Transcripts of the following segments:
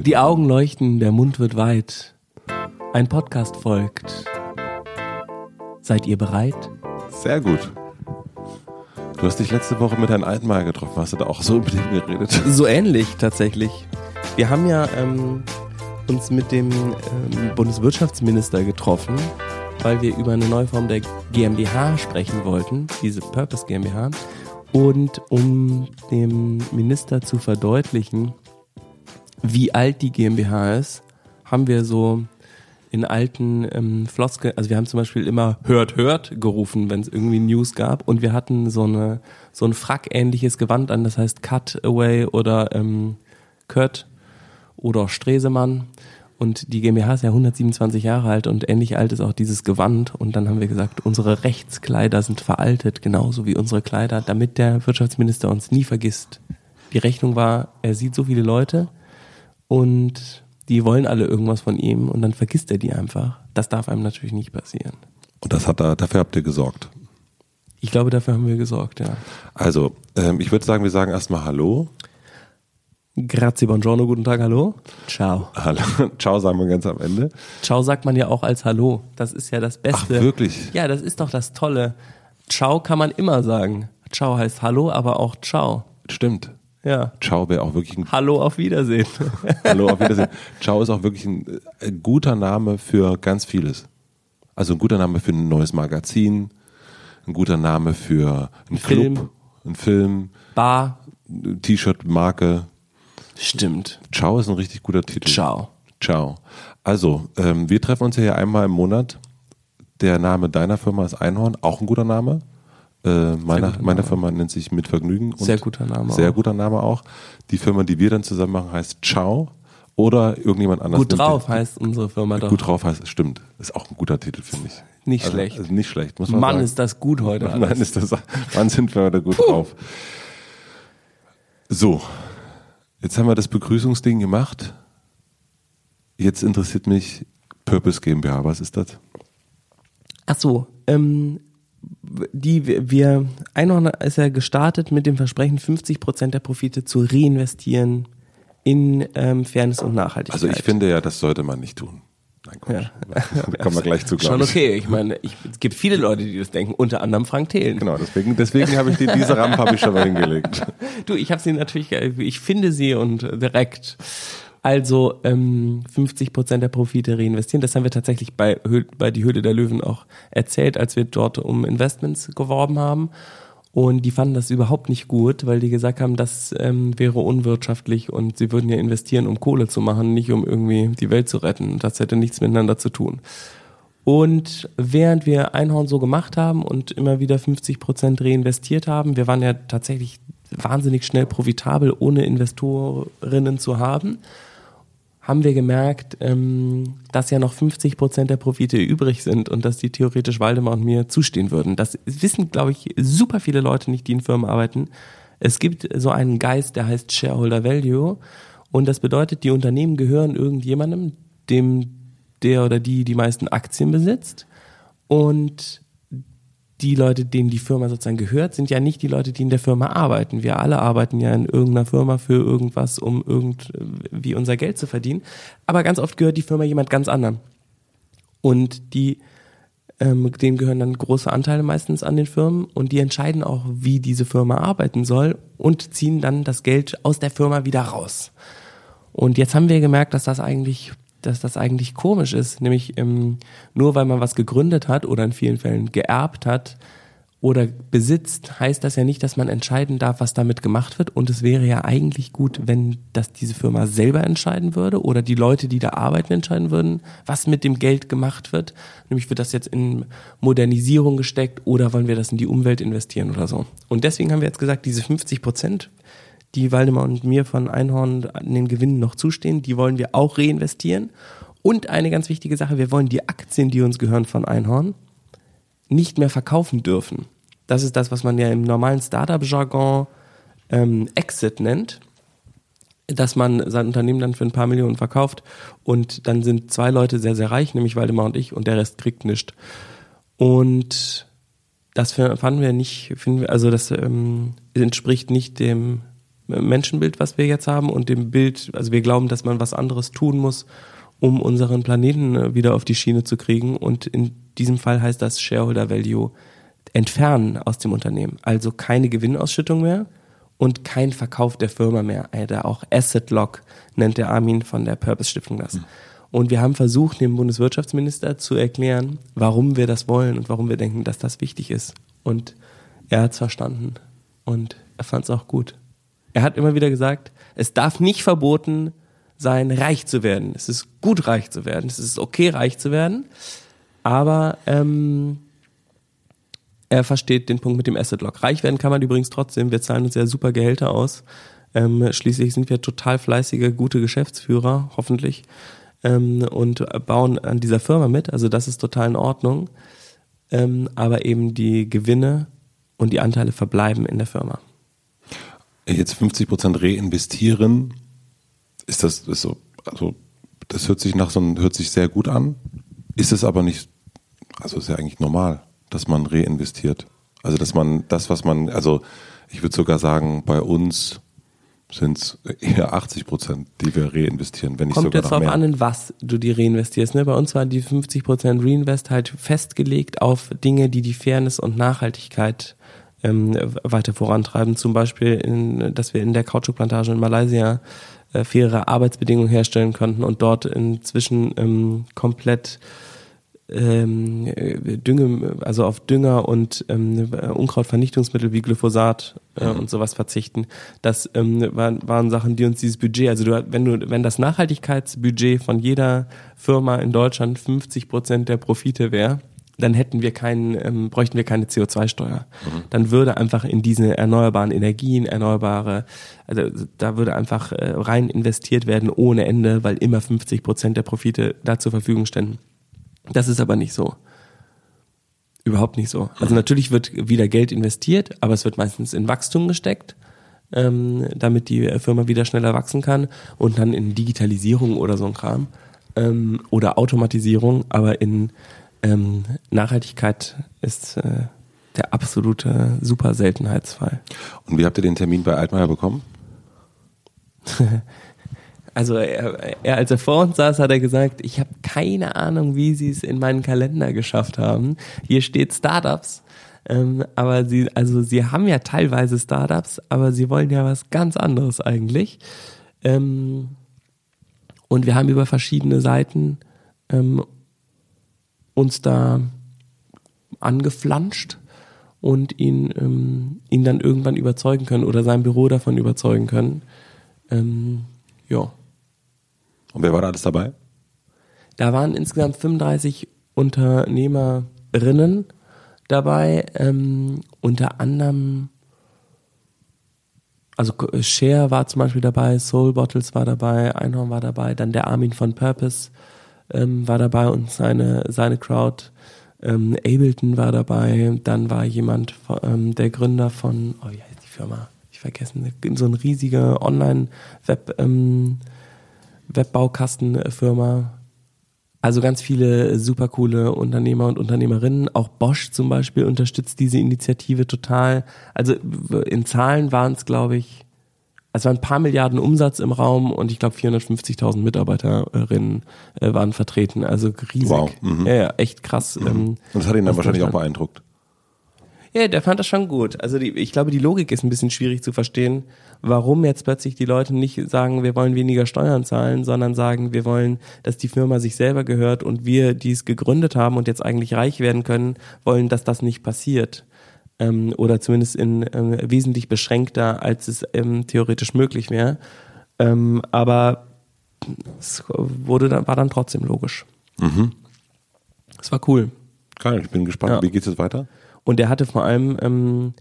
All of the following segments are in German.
Die Augen leuchten, der Mund wird weit. Ein Podcast folgt. Seid ihr bereit? Sehr gut. Du hast dich letzte Woche mit alten Mal getroffen. Hast du da auch so mit ihm geredet? So ähnlich tatsächlich. Wir haben ja ähm, uns mit dem ähm, Bundeswirtschaftsminister getroffen, weil wir über eine neue Form der GmbH sprechen wollten, diese Purpose GmbH. Und um dem Minister zu verdeutlichen, wie alt die GmbH ist, haben wir so in alten ähm, Floskeln, also wir haben zum Beispiel immer hört, hört gerufen, wenn es irgendwie News gab. Und wir hatten so eine so ein Frack-ähnliches Gewand an, das heißt Cutaway oder ähm, Kurt oder Stresemann. Und die GmbH ist ja 127 Jahre alt und ähnlich alt ist auch dieses Gewand. Und dann haben wir gesagt, unsere Rechtskleider sind veraltet, genauso wie unsere Kleider, damit der Wirtschaftsminister uns nie vergisst. Die Rechnung war, er sieht so viele Leute und die wollen alle irgendwas von ihm und dann vergisst er die einfach. Das darf einem natürlich nicht passieren. Und das hat er, dafür habt ihr gesorgt. Ich glaube, dafür haben wir gesorgt, ja. Also, ähm, ich würde sagen, wir sagen erstmal Hallo. Grazie, buongiorno, guten Tag, hallo. Ciao. Hallo. Ciao sagen wir ganz am Ende. Ciao sagt man ja auch als Hallo. Das ist ja das Beste. Ach, wirklich? Ja, das ist doch das Tolle. Ciao kann man immer sagen. Ciao heißt Hallo, aber auch Ciao. Stimmt. Ja. Ciao wäre auch wirklich ein Hallo, auf Wiedersehen. Hallo, auf Wiedersehen. Ciao ist auch wirklich ein, ein guter Name für ganz vieles. Also ein guter Name für ein neues Magazin, ein guter Name für einen Film. Club, einen Film, Bar. T-Shirt, Marke. Stimmt. Ciao ist ein richtig guter Titel. Ciao. Ciao. Also, ähm, wir treffen uns ja einmal im Monat. Der Name deiner Firma ist Einhorn, auch ein guter Name. Äh, meine, meine. Firma nennt sich Mit Vergnügen. und Sehr guter Name Sehr auch. guter Name auch. Die Firma, die wir dann zusammen machen, heißt Ciao. Oder irgendjemand anders. Gut drauf den- heißt unsere Firma doch. Gut drauf heißt, stimmt. Ist auch ein guter Titel, finde ich. Nicht Also, schlecht. Also nicht schlecht, muss man Mann, sagen. ist das gut heute. Mann, alles. ist das, Mann, sind wir heute gut drauf. So, jetzt haben wir das Begrüßungsding gemacht. Jetzt interessiert mich Purpose GmbH. Was ist das? Ach so, ähm, die, wir, Einhorn ist ja gestartet mit dem Versprechen, 50 Prozent der Profite zu reinvestieren in ähm, Fairness und Nachhaltigkeit. Also ich finde ja, das sollte man nicht tun. Nein, Quatsch. Da kommen wir gleich zu, Schon okay. Ich meine, ich, es gibt viele Leute, die das denken, unter anderem Frank Thelen. Genau, deswegen, deswegen habe ich die, diese Rampe habe ich schon mal hingelegt. Du, ich habe sie natürlich, ich finde sie und direkt. Also ähm, 50 Prozent der Profite reinvestieren. Das haben wir tatsächlich bei, bei die Höhle der Löwen auch erzählt, als wir dort um Investments geworben haben. Und die fanden das überhaupt nicht gut, weil die gesagt haben, das ähm, wäre unwirtschaftlich und sie würden ja investieren, um Kohle zu machen, nicht um irgendwie die Welt zu retten. Das hätte nichts miteinander zu tun. Und während wir Einhorn so gemacht haben und immer wieder 50 Prozent reinvestiert haben, wir waren ja tatsächlich wahnsinnig schnell profitabel, ohne Investorinnen zu haben, haben wir gemerkt, ähm, dass ja noch 50 Prozent der Profite übrig sind und dass die theoretisch Waldemar und mir zustehen würden. Das wissen, glaube ich, super viele Leute nicht, die in Firmen arbeiten. Es gibt so einen Geist, der heißt Shareholder Value und das bedeutet, die Unternehmen gehören irgendjemandem, dem der oder die die meisten Aktien besitzt und die Leute, denen die Firma sozusagen gehört, sind ja nicht die Leute, die in der Firma arbeiten. Wir alle arbeiten ja in irgendeiner Firma für irgendwas, um irgendwie unser Geld zu verdienen. Aber ganz oft gehört die Firma jemand ganz anderem. Und die, ähm, denen gehören dann große Anteile meistens an den Firmen und die entscheiden auch, wie diese Firma arbeiten soll und ziehen dann das Geld aus der Firma wieder raus. Und jetzt haben wir gemerkt, dass das eigentlich, dass das eigentlich komisch ist. Nämlich ähm, nur weil man was gegründet hat oder in vielen Fällen geerbt hat oder besitzt, heißt das ja nicht, dass man entscheiden darf, was damit gemacht wird. Und es wäre ja eigentlich gut, wenn das diese Firma selber entscheiden würde oder die Leute, die da arbeiten, entscheiden würden, was mit dem Geld gemacht wird. Nämlich wird das jetzt in Modernisierung gesteckt oder wollen wir das in die Umwelt investieren oder so. Und deswegen haben wir jetzt gesagt, diese 50 Prozent die Waldemar und mir von Einhorn an den Gewinnen noch zustehen, die wollen wir auch reinvestieren. Und eine ganz wichtige Sache, wir wollen die Aktien, die uns gehören von Einhorn, nicht mehr verkaufen dürfen. Das ist das, was man ja im normalen Startup-Jargon ähm, Exit nennt, dass man sein Unternehmen dann für ein paar Millionen verkauft und dann sind zwei Leute sehr, sehr reich, nämlich Waldemar und ich, und der Rest kriegt nichts. Und das fanden wir nicht, finden wir, also das ähm, entspricht nicht dem Menschenbild, was wir jetzt haben und dem Bild, also wir glauben, dass man was anderes tun muss, um unseren Planeten äh, wieder auf die Schiene zu kriegen. Und in diesem Fall heißt das Shareholder Value entfernen aus dem Unternehmen. Also keine Gewinnausschüttung mehr und kein Verkauf der Firma mehr. Der auch Asset Lock nennt der Armin von der Purpose Stiftung das. Mhm. Und wir haben versucht, dem Bundeswirtschaftsminister zu erklären, warum wir das wollen und warum wir denken, dass das wichtig ist. Und er hat es verstanden und er fand es auch gut. Er hat immer wieder gesagt, es darf nicht verboten sein, reich zu werden. Es ist gut, reich zu werden. Es ist okay, reich zu werden. Aber ähm, er versteht den Punkt mit dem Asset Lock. Reich werden kann man übrigens trotzdem. Wir zahlen uns ja super Gehälter aus. Ähm, schließlich sind wir total fleißige, gute Geschäftsführer, hoffentlich, ähm, und bauen an dieser Firma mit. Also das ist total in Ordnung. Ähm, aber eben die Gewinne und die Anteile verbleiben in der Firma. Jetzt 50 Prozent reinvestieren, ist das ist so, also das hört sich nach so einem, hört sich sehr gut an, ist es aber nicht, also ist ja eigentlich normal, dass man reinvestiert. Also dass man das, was man, also ich würde sogar sagen, bei uns sind es eher 80 Prozent, die wir reinvestieren, wenn Kommt jetzt darauf an, in was du die reinvestierst. Ne? Bei uns waren die 50 Prozent Reinvest halt festgelegt auf Dinge, die die Fairness und Nachhaltigkeit ähm, weiter vorantreiben. Zum Beispiel, in, dass wir in der Kautschukplantage in Malaysia äh, faire Arbeitsbedingungen herstellen konnten und dort inzwischen ähm, komplett ähm, Dünge, also auf Dünger und ähm, Unkrautvernichtungsmittel wie Glyphosat äh, Mhm. und sowas verzichten. Das ähm, waren, waren Sachen, die uns dieses Budget, also du, wenn du, wenn das Nachhaltigkeitsbudget von jeder Firma in Deutschland 50 Prozent der Profite wäre, dann hätten wir keinen, ähm, bräuchten wir keine CO2-Steuer. Dann würde einfach in diese erneuerbaren Energien, erneuerbare, also da würde einfach äh, rein investiert werden ohne Ende, weil immer 50 Prozent der Profite da zur Verfügung ständen. Das ist aber nicht so. Überhaupt nicht so. Also natürlich wird wieder Geld investiert, aber es wird meistens in Wachstum gesteckt, ähm, damit die Firma wieder schneller wachsen kann und dann in Digitalisierung oder so ein Kram ähm, oder Automatisierung, aber in ähm, Nachhaltigkeit ist äh, der absolute super Seltenheitsfall. Und wie habt ihr den Termin bei Altmaier bekommen? Also er, er, als er vor uns saß, hat er gesagt, ich habe keine Ahnung, wie sie es in meinen Kalender geschafft haben. Hier steht Startups, ähm, aber sie, also sie haben ja teilweise Startups, aber sie wollen ja was ganz anderes eigentlich. Ähm, und wir haben über verschiedene Seiten ähm, uns da angeflanscht und ihn, ähm, ihn dann irgendwann überzeugen können oder sein Büro davon überzeugen können. Ähm, ja. Und wer war da alles dabei? Da waren insgesamt 35 Unternehmerinnen dabei, ähm, unter anderem, also Share war zum Beispiel dabei, Soul Bottles war dabei, Einhorn war dabei, dann der Armin von Purpose ähm, war dabei und seine, seine Crowd. Ähm, Ableton war dabei, dann war jemand, ähm, der Gründer von, oh, heißt die Firma? Ich vergessen, so ein riesiger Online-Web, ähm, Webbaukastenfirma. Also ganz viele super coole Unternehmer und Unternehmerinnen. Auch Bosch zum Beispiel unterstützt diese Initiative total. Also in Zahlen waren es, glaube ich, es waren ein paar Milliarden Umsatz im Raum und ich glaube 450.000 Mitarbeiterinnen äh, waren vertreten. Also riesig. Wow, mhm. Ja, ja, echt krass. Ähm, Und das hat ihn dann wahrscheinlich auch beeindruckt. ja, der fand das schon gut. Also die, ich glaube, die Logik ist ein bisschen schwierig zu verstehen, warum jetzt plötzlich die Leute nicht sagen, wir wollen weniger Steuern zahlen, sondern sagen, wir wollen, dass die Firma sich selber gehört und wir, die es gegründet haben und jetzt eigentlich reich werden können, wollen, dass das nicht passiert. Ähm, oder zumindest in ähm, wesentlich beschränkter, als es ähm, theoretisch möglich wäre. Ähm, aber es wurde dann, war dann trotzdem logisch. Mhm. Es war cool. Geil, ich bin gespannt. Ja. Wie geht's jetzt weiter? Und er hatte vor allem, ähm,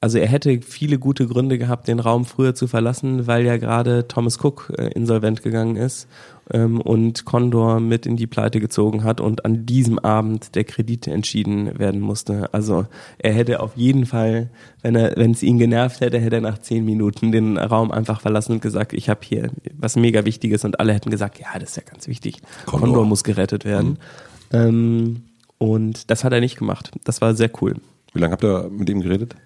also er hätte viele gute Gründe gehabt, den Raum früher zu verlassen, weil ja gerade Thomas Cook äh, insolvent gegangen ist ähm, und Condor mit in die Pleite gezogen hat und an diesem Abend der Kredit entschieden werden musste. Also er hätte auf jeden Fall, wenn er, wenn es ihn genervt hätte, hätte er nach zehn Minuten den Raum einfach verlassen und gesagt, ich habe hier was mega Wichtiges und alle hätten gesagt, ja, das ist ja ganz wichtig. Condor. Condor, muss gerettet werden. Ähm, und das hat er nicht gemacht. Das war sehr cool. Wie lange habt ihr mit ihm geredet?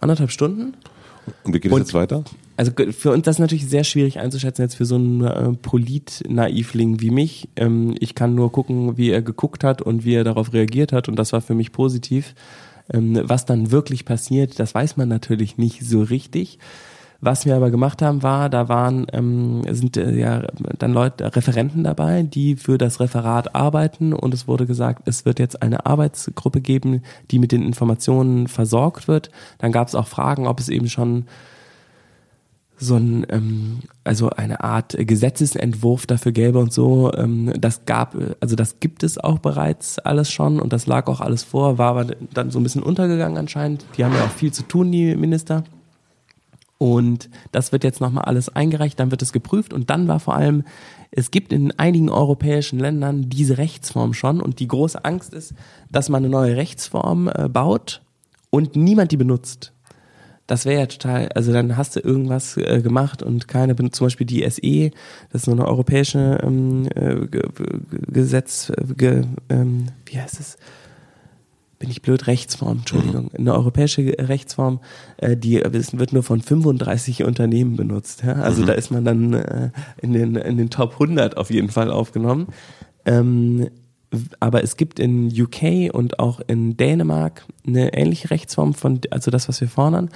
Anderthalb Stunden? Und wie geht es jetzt weiter? Also für uns das ist natürlich sehr schwierig einzuschätzen jetzt für so einen äh, Polit-Naivling wie mich. Ähm, ich kann nur gucken, wie er geguckt hat und wie er darauf reagiert hat und das war für mich positiv. Ähm, was dann wirklich passiert, das weiß man natürlich nicht so richtig. Was wir aber gemacht haben, war, da waren ähm, sind äh, ja dann Leute, Referenten dabei, die für das Referat arbeiten und es wurde gesagt, es wird jetzt eine Arbeitsgruppe geben, die mit den Informationen versorgt wird. Dann gab es auch Fragen, ob es eben schon so ein, ähm, also eine Art Gesetzesentwurf dafür gäbe und so. Ähm, das gab, also das gibt es auch bereits alles schon und das lag auch alles vor, war aber dann so ein bisschen untergegangen anscheinend. Die haben ja auch viel zu tun, die Minister. Und das wird jetzt nochmal alles eingereicht, dann wird es geprüft und dann war vor allem, es gibt in einigen europäischen Ländern diese Rechtsform schon und die große Angst ist, dass man eine neue Rechtsform äh, baut und niemand die benutzt. Das wäre ja total, also dann hast du irgendwas äh, gemacht und keine, zum Beispiel die SE, das ist so eine europäische ähm, äh, Gesetz, äh, ge, ähm, wie heißt es? bin ich blöd, Rechtsform, Entschuldigung, mhm. eine europäische Rechtsform, äh, die wird nur von 35 Unternehmen benutzt. Ja? Also mhm. da ist man dann äh, in, den, in den Top 100 auf jeden Fall aufgenommen. Ähm, aber es gibt in UK und auch in Dänemark eine ähnliche Rechtsform von, also das, was wir fordern,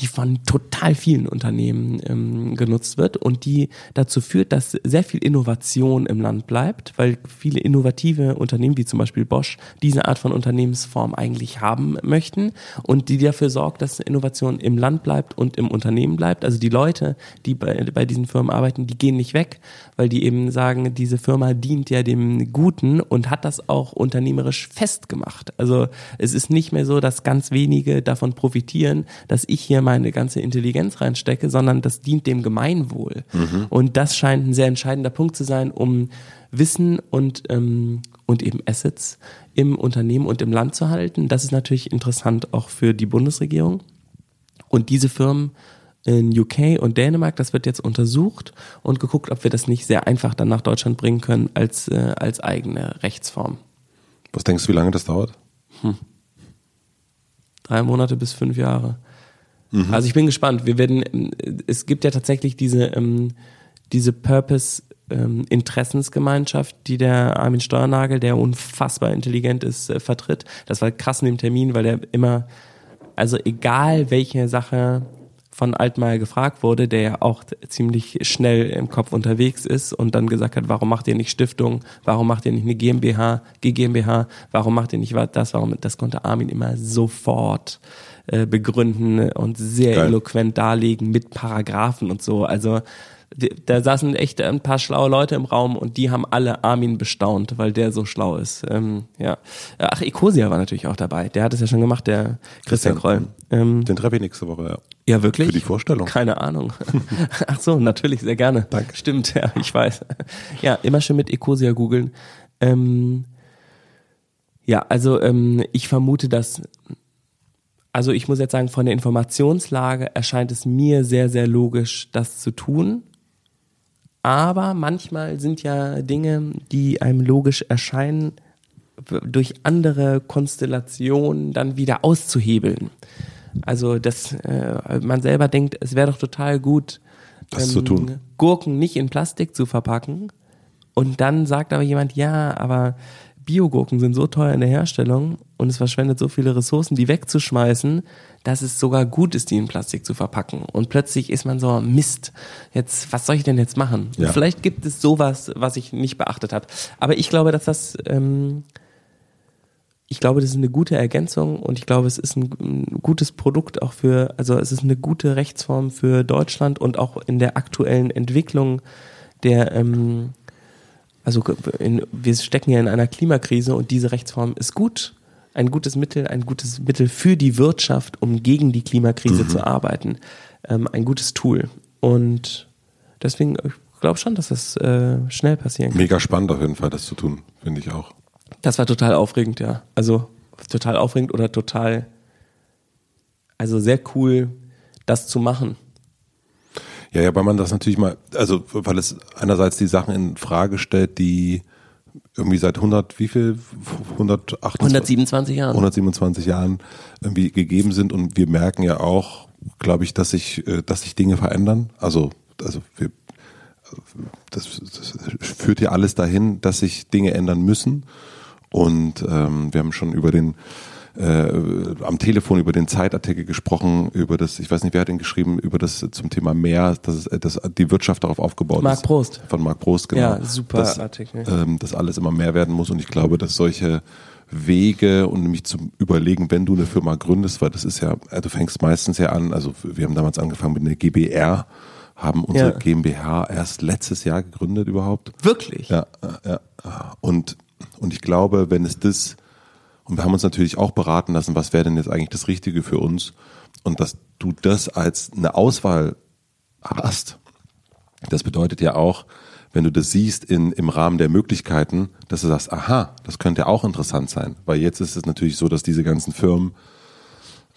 die von total vielen Unternehmen ähm, genutzt wird und die dazu führt, dass sehr viel Innovation im Land bleibt, weil viele innovative Unternehmen, wie zum Beispiel Bosch, diese Art von Unternehmensform eigentlich haben möchten und die dafür sorgt, dass Innovation im Land bleibt und im Unternehmen bleibt. Also die Leute, die bei, bei diesen Firmen arbeiten, die gehen nicht weg, weil die eben sagen, diese Firma dient ja dem Guten und hat das auch unternehmerisch festgemacht. Also es ist nicht mehr so, dass ganz wenige davon profitieren, dass ich hier meine ganze Intelligenz reinstecke, sondern das dient dem Gemeinwohl. Mhm. Und das scheint ein sehr entscheidender Punkt zu sein, um Wissen und, ähm, und eben Assets im Unternehmen und im Land zu halten. Das ist natürlich interessant auch für die Bundesregierung. Und diese Firmen in UK und Dänemark, das wird jetzt untersucht und geguckt, ob wir das nicht sehr einfach dann nach Deutschland bringen können als, äh, als eigene Rechtsform. Was denkst du, wie lange das dauert? Hm. Drei Monate bis fünf Jahre. Mhm. Also ich bin gespannt. Wir werden, es gibt ja tatsächlich diese, ähm, diese Purpose ähm, Interessensgemeinschaft, die der Armin Steuernagel, der unfassbar intelligent ist, äh, vertritt. Das war krass in dem Termin, weil er immer, also egal welche Sache von Altmaier gefragt wurde, der ja auch ziemlich schnell im Kopf unterwegs ist und dann gesagt hat, warum macht ihr nicht Stiftung, warum macht ihr nicht eine GmbH, GmbH, warum macht ihr nicht das, warum, das konnte Armin immer sofort äh, begründen und sehr Geil. eloquent darlegen mit Paragraphen und so. Also da saßen echt ein paar schlaue Leute im Raum und die haben alle Armin bestaunt, weil der so schlau ist. Ähm, ja. Ach, Ecosia war natürlich auch dabei. Der hat es ja schon gemacht, der Christian, Christian Kroll. Ähm, den treffe ich nächste Woche, ja. Ja, wirklich? Für die Vorstellung. Keine Ahnung. Ach so, natürlich, sehr gerne. Danke. Stimmt, ja, ich weiß. Ja, immer schön mit Ecosia googeln. Ähm, ja, also ähm, ich vermute, dass also ich muss jetzt sagen, von der Informationslage erscheint es mir sehr, sehr logisch, das zu tun. Aber manchmal sind ja Dinge, die einem logisch erscheinen, durch andere Konstellationen dann wieder auszuhebeln. Also, dass äh, man selber denkt, es wäre doch total gut, ähm. Gurken nicht in Plastik zu verpacken. Und dann sagt aber jemand, ja, aber Biogurken sind so teuer in der Herstellung und es verschwendet so viele Ressourcen, die wegzuschmeißen, dass es sogar gut ist, die in Plastik zu verpacken. Und plötzlich ist man so, Mist, jetzt, was soll ich denn jetzt machen? Ja. Vielleicht gibt es sowas, was ich nicht beachtet habe. Aber ich glaube, dass das, ähm, ich glaube, das ist eine gute Ergänzung und ich glaube, es ist ein, ein, gutes Produkt auch für, also es ist eine gute Rechtsform für Deutschland und auch in der aktuellen Entwicklung der, ähm, also in, wir stecken ja in einer Klimakrise und diese Rechtsform ist gut. Ein gutes Mittel, ein gutes Mittel für die Wirtschaft, um gegen die Klimakrise mhm. zu arbeiten. Ähm, ein gutes Tool. Und deswegen, ich glaube schon, dass das äh, schnell passieren kann. Mega spannend auf jeden Fall, das zu tun, finde ich auch. Das war total aufregend, ja. Also total aufregend oder total, also sehr cool, das zu machen. Ja, ja, weil man das natürlich mal, also weil es einerseits die Sachen in Frage stellt, die irgendwie seit 100, wie viel? 128, 127 Jahren. 127 Jahren irgendwie gegeben sind und wir merken ja auch, glaube ich, dass sich, äh, dass sich Dinge verändern. Also, also wir, das, das führt ja alles dahin, dass sich Dinge ändern müssen. Und ähm, wir haben schon über den äh, am Telefon über den Zeitartikel gesprochen, über das, ich weiß nicht, wer hat ihn geschrieben, über das zum Thema Meer, dass, es, dass die Wirtschaft darauf aufgebaut Mark ist. Prost. Von Mark Prost, genau. Ja, super dass, Artikel. Ähm, dass alles immer mehr werden muss und ich glaube, dass solche Wege und nämlich zu überlegen, wenn du eine Firma gründest, weil das ist ja, äh, du fängst meistens ja an, also wir haben damals angefangen mit einer GBR, haben unsere Ja. GmbH erst letztes Jahr gegründet überhaupt. Wirklich? Ja, ja, ja. Und, und ich glaube, wenn es das, und wir haben uns natürlich auch beraten lassen, was wäre denn jetzt eigentlich das Richtige für uns, und dass du das als eine Auswahl hast, das bedeutet ja auch, wenn du das siehst in, im Rahmen der Möglichkeiten, dass du sagst, aha, das könnte auch interessant sein. Weil jetzt ist es natürlich so, dass diese ganzen Firmen,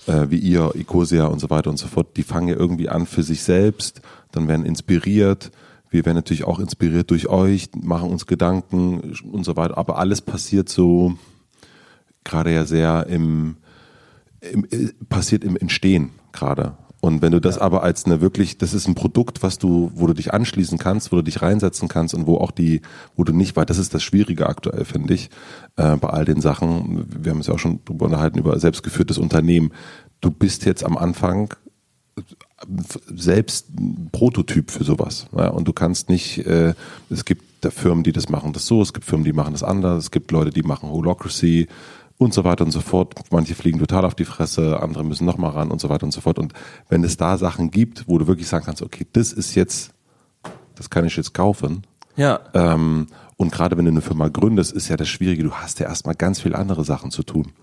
äh, wie ihr, Ecosia und so weiter und so fort, die fangen ja irgendwie an für sich selbst, dann werden inspiriert. Wir werden natürlich auch inspiriert durch euch, machen uns Gedanken und so weiter. Aber alles passiert so gerade ja sehr im, im äh, passiert im Entstehen gerade. Und wenn du das aber als eine wirklich, das ist ein Produkt, was du, wo du dich anschließen kannst, wo du dich reinsetzen kannst und wo auch die, wo du nicht, weil das ist das Schwierige aktuell, finde ich, äh, bei all den Sachen. Wir haben uns ja auch schon drüber unterhalten über selbstgeführtes Unternehmen. Du bist jetzt am Anfang selbst ein Prototyp für sowas. Ja, und du kannst nicht, äh, es gibt da Firmen, die das machen das so, es gibt Firmen, die machen das anders, es gibt Leute, die machen Holocracy und so weiter und so fort. Manche fliegen total auf die Fresse, andere müssen nochmal ran und so weiter und so fort. Und wenn es da Sachen gibt, wo du wirklich sagen kannst, okay, das ist jetzt, das kann ich jetzt kaufen. Ja. Ähm, und gerade wenn du eine Firma gründest, ist ja das Schwierige, du hast ja erstmal ganz viel andere Sachen zu tun.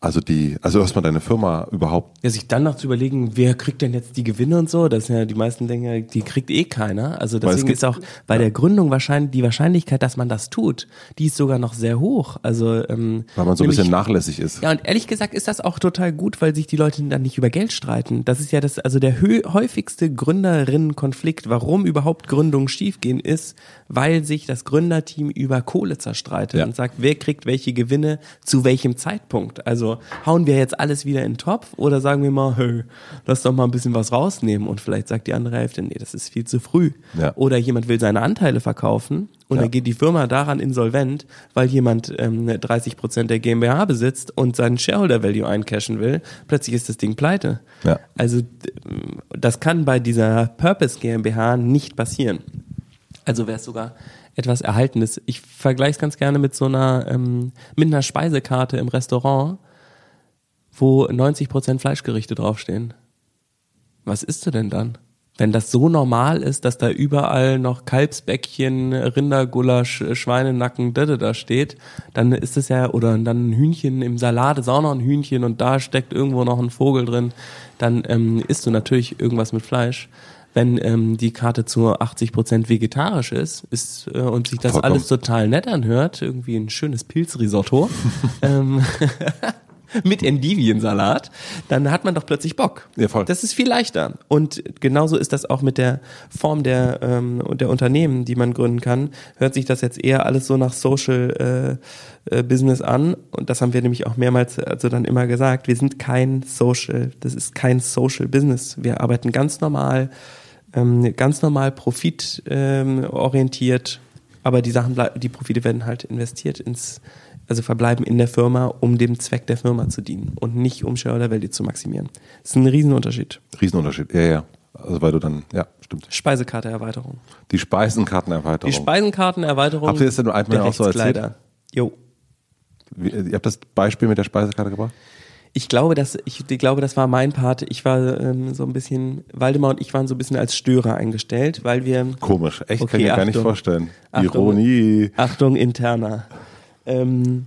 Also die, also erstmal deine Firma überhaupt Ja, sich dann noch zu überlegen, wer kriegt denn jetzt die Gewinne und so, das sind ja die meisten ja, die kriegt eh keiner. Also deswegen gibt- ist auch bei der Gründung wahrscheinlich die Wahrscheinlichkeit, dass man das tut, die ist sogar noch sehr hoch. Also ähm, weil man so ein nämlich- bisschen nachlässig ist. Ja, und ehrlich gesagt ist das auch total gut, weil sich die Leute dann nicht über Geld streiten. Das ist ja das, also der häufigste Gründerinnenkonflikt, warum überhaupt Gründungen schiefgehen, ist, weil sich das Gründerteam über Kohle zerstreitet Ja. und sagt, wer kriegt welche Gewinne zu welchem Zeitpunkt. Also hauen wir jetzt alles wieder in den Topf oder sagen wir mal, hey, lass doch mal ein bisschen was rausnehmen und vielleicht sagt die andere Hälfte, nee, das ist viel zu früh. Ja. Oder jemand will seine Anteile verkaufen und Ja. dann geht die Firma daran insolvent, weil jemand ähm, 30 Prozent der GmbH besitzt und seinen Shareholder Value eincashen will. Plötzlich ist das Ding pleite. Ja. Also das kann bei dieser Purpose GmbH nicht passieren. Also wäre es sogar etwas Erhaltenes. Ich vergleiche es ganz gerne mit so einer ähm, mit einer Speisekarte im Restaurant, wo 90 Prozent Fleischgerichte draufstehen. Was isst du denn dann? Wenn das so normal ist, dass da überall noch Kalbsbäckchen, Rindergulasch, Schweinenacken, da, da, da steht, dann ist es ja, oder dann ein Hühnchen im Salat ist auch noch ein Hühnchen und da steckt irgendwo noch ein Vogel drin, dann ähm, isst du natürlich irgendwas mit Fleisch. Wenn ähm, die Karte zu 80 Prozent vegetarisch ist, ist äh, und sich das Vollkommen. alles total nett anhört, irgendwie ein schönes Pilzrisotto, ähm, mit Endiviensalat, dann hat man doch plötzlich Bock. Ja, voll. Das ist viel leichter. Und genauso ist das auch mit der Form der, ähm, der Unternehmen, die man gründen kann. Hört sich das jetzt eher alles so nach Social äh, äh, Business an. Und das haben wir nämlich auch mehrmals also dann immer gesagt. Wir sind kein Social, das ist kein Social Business. Wir arbeiten ganz normal, ähm, ganz normal profitorientiert, ähm, orientiert. aber die Sachen, die Profite werden halt investiert ins, also verbleiben in der Firma, um dem Zweck der Firma zu dienen und nicht um Shareholder Value zu maximieren. Das ist ein Riesenunterschied. Riesenunterschied. Ja, ja. Also weil du dann, ja, stimmt. Speisekarte-Erweiterung. Die Speisenkartenerweiterung. Die Speisenkartenerweiterung. Habt ihr das denn nur einmal auch so erzählt? Jo. Wie, ihr habt das Beispiel mit der Speisekarte gebracht? Ich glaube, dass ich, ich glaube, das war mein Part. Ich war ähm, so ein bisschen, Waldemar und ich waren so ein bisschen als Störer eingestellt, weil wir Komisch. Echt, Okay, kann ich mir gar nicht Achtung. vorstellen. Achtung. Ironie. Achtung, interner. Ähm,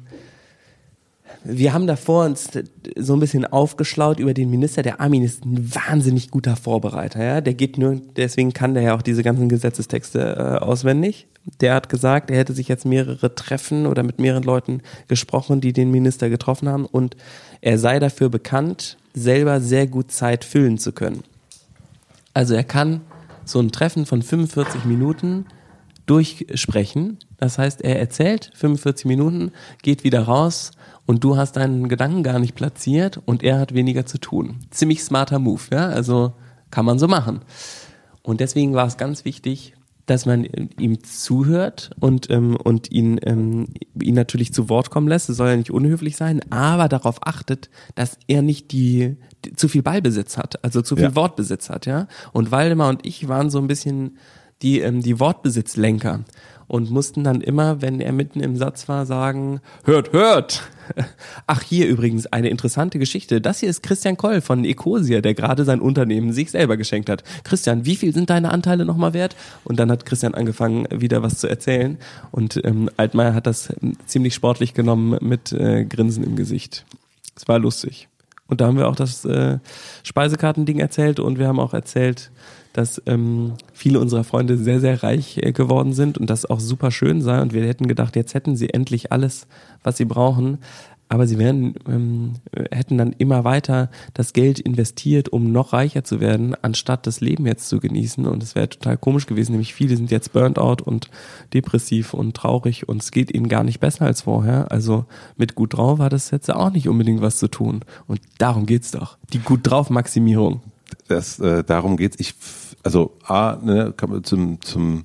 wir haben davor uns so ein bisschen aufgeschlaut über den Minister. Der Armin ist ein wahnsinnig guter Vorbereiter. Ja? Der geht nur, deswegen kann der ja auch diese ganzen Gesetzestexte äh, auswendig. Der hat gesagt, er hätte sich jetzt mehrere Treffen oder mit mehreren Leuten gesprochen, die den Minister getroffen haben. Und er sei dafür bekannt, selber sehr gut Zeit füllen zu können. Also er kann so ein Treffen von 45 Minuten durchsprechen. Das heißt, er erzählt 45 Minuten, geht wieder raus und du hast deinen Gedanken gar nicht platziert und er hat weniger zu tun. Ziemlich smarter Move, ja? Also kann man so machen. Und deswegen war es ganz wichtig, dass man ihm zuhört und, ähm, und ihn, ähm, ihn natürlich zu Wort kommen lässt. Es soll ja nicht unhöflich sein, aber darauf achtet, dass er nicht die, die zu viel Ballbesitz hat, also zu viel ja. Wortbesitz hat, ja. Und Waldemar und ich waren so ein bisschen die, ähm, die Wortbesitzlenker und mussten dann immer, wenn er mitten im Satz war, sagen, hört, hört. Ach, hier übrigens eine interessante Geschichte. Das hier ist Christian Koll von Ecosia, der gerade sein Unternehmen sich selber geschenkt hat. Christian, wie viel sind deine Anteile nochmal wert? Und dann hat Christian angefangen, wieder was zu erzählen. Und ähm, Altmaier hat das ähm, ziemlich sportlich genommen mit äh, Grinsen im Gesicht. Es war lustig. Und da haben wir auch das äh, Speisekartending erzählt und wir haben auch erzählt, dass ähm, viele unserer Freunde sehr, sehr reich äh, geworden sind und das auch super schön sei. Und wir hätten gedacht, jetzt hätten sie endlich alles, was sie brauchen. Aber sie wären, ähm, hätten dann immer weiter das Geld investiert, um noch reicher zu werden, anstatt das Leben jetzt zu genießen. Und es wäre total komisch gewesen, nämlich viele sind jetzt burnt out und depressiv und traurig und es geht ihnen gar nicht besser als vorher. Also mit gut drauf war das jetzt auch nicht unbedingt was zu tun. Und darum geht's doch. Die gut drauf Maximierung. Das, äh, darum geht's. Ich also A, ne, zum, zum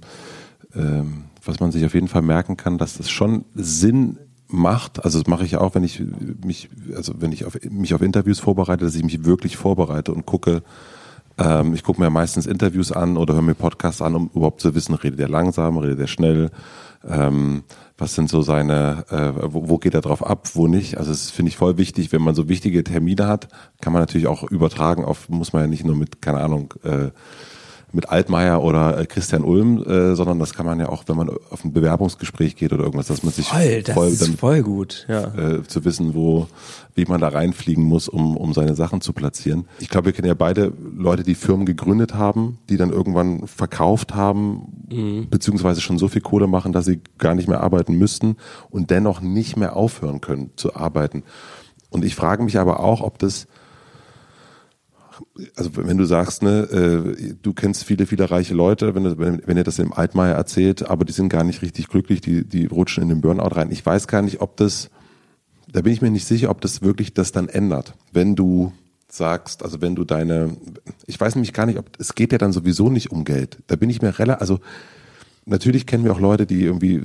ähm, was man sich auf jeden Fall merken kann, dass das schon Sinn macht, also das mache ich auch, wenn ich mich, also wenn ich auf, mich auf Interviews vorbereite, dass ich mich wirklich vorbereite und gucke, ähm, ich gucke mir meistens Interviews an oder höre mir Podcasts an, um überhaupt zu wissen, redet der langsam, redet der schnell, ähm, was sind so seine, äh, wo, wo geht er drauf ab, wo nicht. Also das finde ich voll wichtig, wenn man so wichtige Termine hat, kann man natürlich auch übertragen auf, muss man ja nicht nur mit, keine Ahnung, äh, mit Altmaier oder äh, Christian Ulm, äh, sondern das kann man ja auch, wenn man auf ein Bewerbungsgespräch geht oder irgendwas, dass man sich voll, das voll, ist voll gut, ja. Äh, zu wissen, wo, wie man da reinfliegen muss, um, um seine Sachen zu platzieren. Ich glaube, wir kennen ja beide Leute, die Firmen gegründet haben, die dann irgendwann verkauft haben, mhm. beziehungsweise schon so viel Kohle machen, dass sie gar nicht mehr arbeiten müssten und dennoch nicht mehr aufhören können zu arbeiten. Und ich frage mich aber auch, ob das also wenn du sagst, ne, äh, du kennst viele, viele reiche Leute, wenn, wenn, wenn ihr das im Altmaier erzählt, aber die sind gar nicht richtig glücklich, die, die rutschen in den Burnout rein. Ich weiß gar nicht, ob das, da bin ich mir nicht sicher, ob das wirklich das dann ändert. Wenn du sagst, also wenn du deine, ich weiß nämlich gar nicht, ob, es geht ja dann sowieso nicht um Geld. Da bin ich mir relativ, also natürlich kennen wir auch Leute, die irgendwie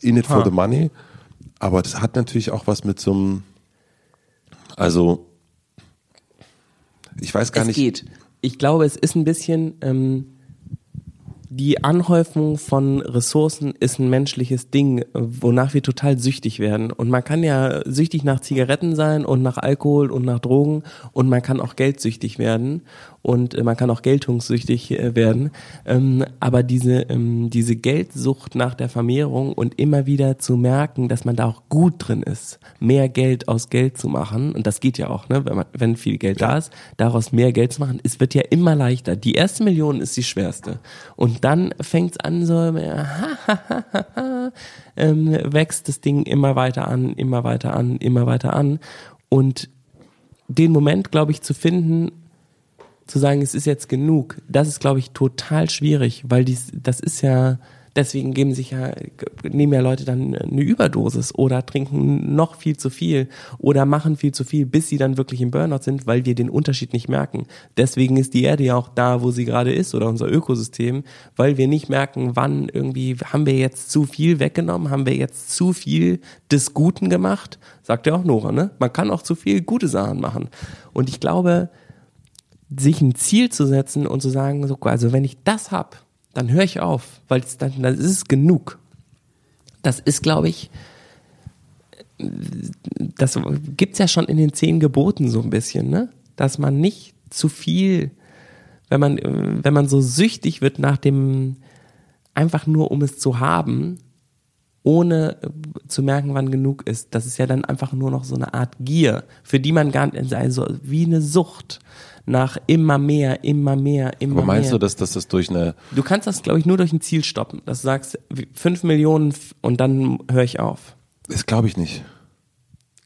in it for ha. the money, aber das hat natürlich auch was mit so einem, also ich weiß gar es nicht. Geht. Ich glaube, es ist ein bisschen ähm, die Anhäufung von Ressourcen ist ein menschliches Ding, wonach wir total süchtig werden. Und man kann ja süchtig nach Zigaretten sein und nach Alkohol und nach Drogen und man kann auch geldsüchtig werden und äh, man kann auch geltungssüchtig äh, werden. Ähm, aber diese, ähm, diese Geldsucht nach der Vermehrung und immer wieder zu merken, dass man da auch gut drin ist, mehr Geld aus Geld zu machen, und das geht ja auch, ne, wenn, man, wenn viel Geld da ist, daraus mehr Geld zu machen, es wird ja immer leichter. Die erste Million ist die schwerste. Und dann fängt es an, so ähm, wächst das Ding immer weiter an, immer weiter an, immer weiter an. Und den Moment, glaube ich, zu finden, zu sagen, es ist jetzt genug, das ist, glaube ich, total schwierig, weil dies, das ist ja, deswegen geben sich ja, nehmen ja Leute dann eine Überdosis oder trinken noch viel zu viel oder machen viel zu viel, bis sie dann wirklich im Burnout sind, weil wir den Unterschied nicht merken. Deswegen ist die Erde ja auch da, wo sie gerade ist oder unser Ökosystem, weil wir nicht merken, wann irgendwie, haben wir jetzt zu viel weggenommen, haben wir jetzt zu viel des Guten gemacht, sagt ja auch Nora, ne? Man kann auch zu viel gute Sachen machen. Und ich glaube, sich ein Ziel zu setzen und zu sagen, so, also wenn ich das hab, dann höre ich auf, weil dann, dann ist es genug. Das ist, glaube ich, das gibt's ja schon in den zehn Geboten so ein bisschen, ne? Dass man nicht zu viel, wenn man, wenn man so süchtig wird nach dem, einfach nur um es zu haben, ohne zu merken, wann genug ist. Das ist ja dann einfach nur noch so eine Art Gier, für die man gar nicht, also wie eine Sucht nach immer mehr, immer mehr, immer mehr. Aber meinst mehr. du, dass, dass das durch eine... Du kannst das, glaube ich, nur durch ein Ziel stoppen. Dass du sagst, fünf Millionen und dann höre ich auf. Das glaube ich nicht.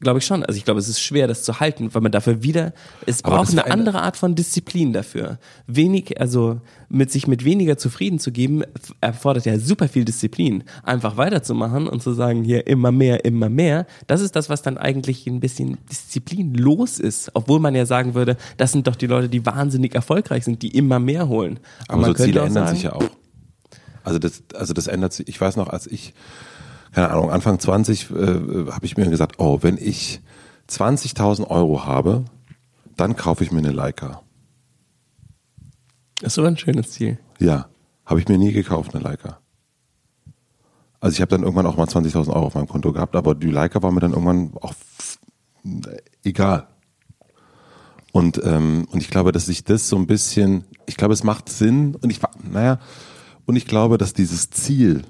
Glaube ich schon. Also ich glaube, es ist schwer, das zu halten, weil man dafür wieder, es Aber braucht eine andere Art von Disziplin dafür. Wenig, also mit sich mit weniger zufrieden zu geben, erfordert ja super viel Disziplin. Einfach weiterzumachen und zu sagen, hier immer mehr, immer mehr. Das ist das, was dann eigentlich ein bisschen disziplinlos ist. Obwohl man ja sagen würde, das sind doch die Leute, die wahnsinnig erfolgreich sind, die immer mehr holen. Aber man so Ziele ändern sagen, sich ja auch. Also das, also das ändert sich. Ich weiß noch, als ich, keine Ahnung, Anfang 20 äh, habe ich mir gesagt, oh, wenn ich 20.000 Euro habe, dann kaufe ich mir eine Leica. Das ist aber ein schönes Ziel. Ja, habe ich mir nie gekauft, eine Leica. Also ich habe dann irgendwann auch mal 20.000 Euro auf meinem Konto gehabt, aber die Leica war mir dann irgendwann auch f- egal. Und, ähm, und ich glaube, dass sich das so ein bisschen, ich glaube, es macht Sinn und ich, naja, und ich glaube, dass dieses Ziel,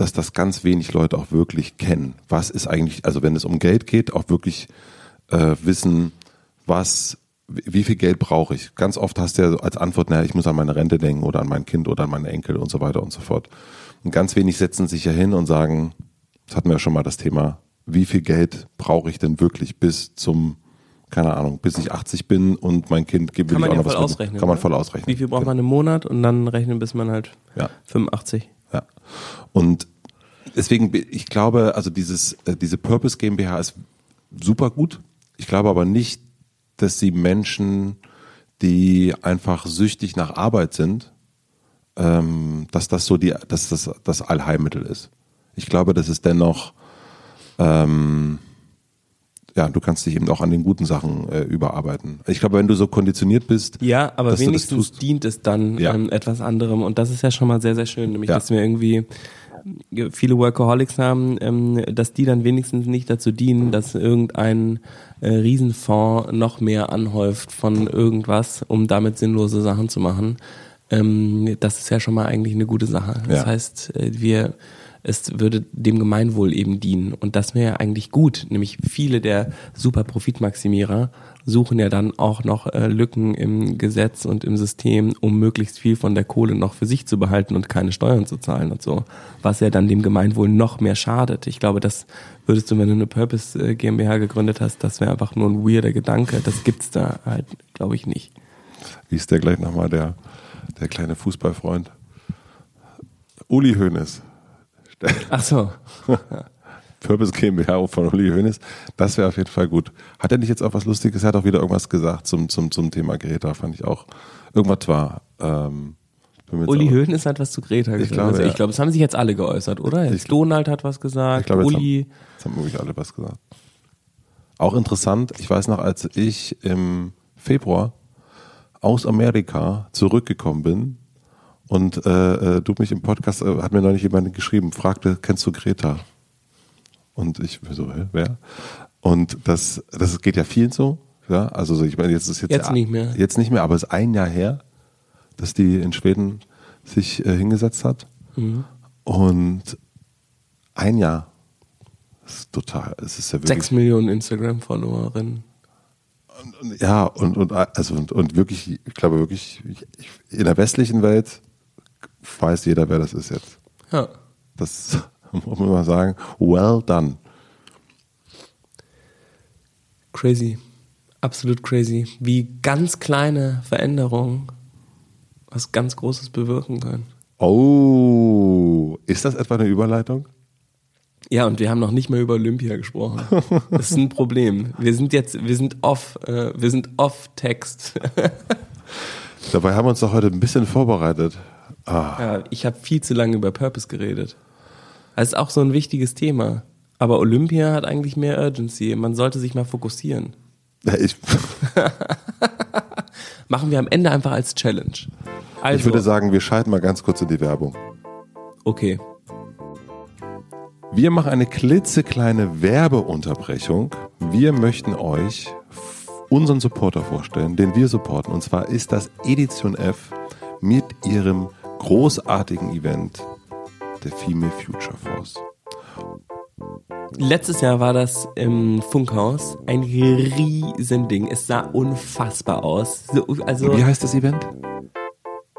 dass das ganz wenig Leute auch wirklich kennen. Was ist eigentlich, also wenn es um Geld geht, auch wirklich äh, wissen, was, wie viel Geld brauche ich? Ganz oft hast du ja als Antwort, naja, ich muss an meine Rente denken oder an mein Kind oder an meine Enkel und so weiter und so fort. Und ganz wenig setzen sich ja hin und sagen, das hatten wir ja schon mal das Thema, wie viel Geld brauche ich denn wirklich bis zum, keine Ahnung, bis ich 80 bin und mein Kind gibt man auch ja noch voll was ausrechnen. Kann man ne? voll ausrechnen. Wie viel braucht man im Monat und dann rechnen, bis man halt Ja. 85. Ja. Und deswegen, ich glaube, also dieses, äh, diese Purpose GmbH ist super gut. Ich glaube aber nicht, dass sie Menschen, die einfach süchtig nach Arbeit sind, ähm, dass das so die, dass das das Allheilmittel ist. Ich glaube, das ist dennoch, ähm, ja, du kannst dich eben auch an den guten Sachen äh, überarbeiten. Ich glaube, wenn du so konditioniert bist, Ja, aber wenigstens dient es dann Ja. ähm, etwas anderem und das ist ja schon mal sehr, sehr schön, nämlich Ja. dass wir irgendwie viele Workaholics haben, ähm, dass die dann wenigstens nicht dazu dienen, dass irgendein äh, Riesenfonds noch mehr anhäuft von irgendwas, um damit sinnlose Sachen zu machen. Ähm, das ist ja schon mal eigentlich eine gute Sache. Das Ja. heißt, äh, wir es würde dem Gemeinwohl eben dienen. Und das wäre ja eigentlich gut. Nämlich viele der super Profitmaximierer suchen ja dann auch noch äh, Lücken im Gesetz und im System, um möglichst viel von der Kohle noch für sich zu behalten und keine Steuern zu zahlen und so. Was ja dann dem Gemeinwohl noch mehr schadet. Ich glaube, das würdest du, wenn du eine Purpose äh, GmbH gegründet hast, das wäre einfach nur ein weirder Gedanke. Das gibt's da halt, glaube ich, nicht. Wie ist der gleich nochmal, der, der kleine Fußballfreund? Uli Hoeneß. Ach so. Purpose GmbH von Uli Hoeneß. Das wäre auf jeden Fall gut. Hat er nicht jetzt auch was Lustiges? Er hat auch wieder irgendwas gesagt zum, zum, zum Thema Greta, fand ich auch. Irgendwas war. Ähm, jetzt Uli Höhn hat was zu Greta gesagt. glaube, also ja. ich glaube, es haben sich jetzt alle geäußert, oder? Jetzt Ich- Donald hat was gesagt, Ich glaube, jetzt Uli. haben, jetzt haben wirklich alle was gesagt. Auch interessant, ich weiß noch, als ich im Februar aus Amerika zurückgekommen bin und äh, äh, du mich im Podcast, äh, hat mir neulich jemand geschrieben, fragte, kennst du Greta? Und ich so, hä, wer? Und das, das geht ja vielen so. Ja, also so, ich meine, jetzt ist jetzt, Jetzt nicht mehr. Jetzt nicht mehr, aber es ist ein Jahr her, dass die in Schweden sich äh, hingesetzt hat. Mhm. Und ein Jahr. Das ist total, es ist ja wirklich. Sechs Millionen Instagram-Followerinnen. Ja, und, und, also, und, und wirklich, ich glaube wirklich, ich, ich, in der westlichen Welt weiß jeder, wer das ist jetzt. Ja. Das muss man mal sagen. Well done. Crazy. Absolut crazy. Wie ganz kleine Veränderungen was ganz Großes bewirken können. Oh, ist das etwa eine Überleitung? Ja, und wir haben noch nicht mehr über Olympia gesprochen. Das ist ein Problem. Wir sind jetzt, wir sind off, äh, wir sind off Text. Dabei haben wir uns doch heute ein bisschen vorbereitet. Ah, Ja, ich habe viel zu lange über Purpose geredet. Das ist auch so ein wichtiges Thema. Aber Olympia hat eigentlich mehr Urgency. Man sollte sich mal fokussieren. ich, Machen wir am Ende einfach als Challenge. Also, ich würde sagen, wir schalten mal ganz kurz in die Werbung. okay. Wir machen eine klitzekleine Werbeunterbrechung. Wir möchten euch unseren Supporter vorstellen, den wir supporten. Und zwar ist das Edition F mit ihrem großartigen Event der Female Future Force. Letztes Jahr war das im Funkhaus ein Riesending. Es sah unfassbar aus. So, also, Wie heißt das Event?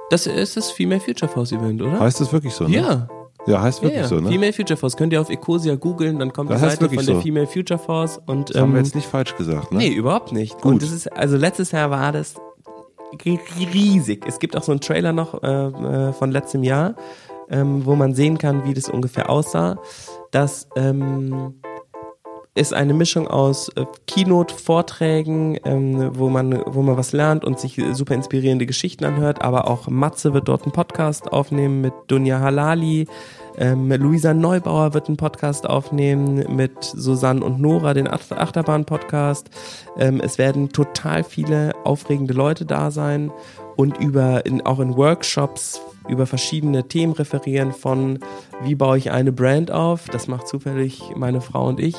das ist das Female Future Force Event, oder? Heißt das wirklich so? Ne? Ja. Ja, heißt wirklich ja, so, ne? Female Future Force. Könnt ihr auf Ecosia googeln, dann kommt Das die Seite von der so. Female Future Force. Und, Das haben wir ähm, jetzt nicht falsch gesagt, ne? Nee, überhaupt nicht. Gut. Und das ist, also letztes Jahr war das riesig. Es gibt auch so einen Trailer noch äh, äh, von letztem Jahr, ähm, wo man sehen kann, wie das ungefähr aussah. Das ähm, ist eine Mischung aus äh, Keynote-Vorträgen, ähm, wo man, wo man was lernt und sich super inspirierende Geschichten anhört, aber auch Matze wird dort einen Podcast aufnehmen mit Dunja Halali, ähm, Luisa Neubauer wird einen Podcast aufnehmen mit Susanne und Nora, den Ach- Achterbahn-Podcast. Ähm, es werden total viele aufregende Leute da sein und über in, auch in Workshops über verschiedene Themen referieren von wie baue ich eine Brand auf, das macht zufällig meine Frau und ich.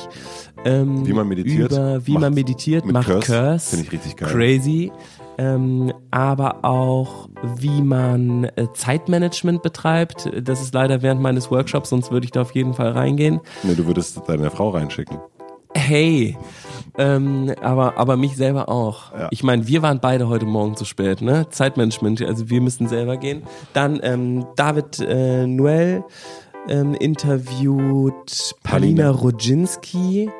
Ähm, Wie man meditiert. Über wie Macht- man meditiert, macht Curse. Curse. Finde ich richtig geil. Crazy. Ähm, aber auch, wie man äh, Zeitmanagement betreibt. Das ist leider während meines Workshops, sonst würde ich da auf jeden Fall reingehen. Nee, du würdest deine Frau reinschicken. Hey, ähm, aber, aber mich selber auch. Ja. Ich meine, wir waren beide heute Morgen zu spät, ne? Zeitmanagement, also wir müssen selber gehen. Dann ähm, David äh, Noel ähm, interviewt Palina Rodzinski,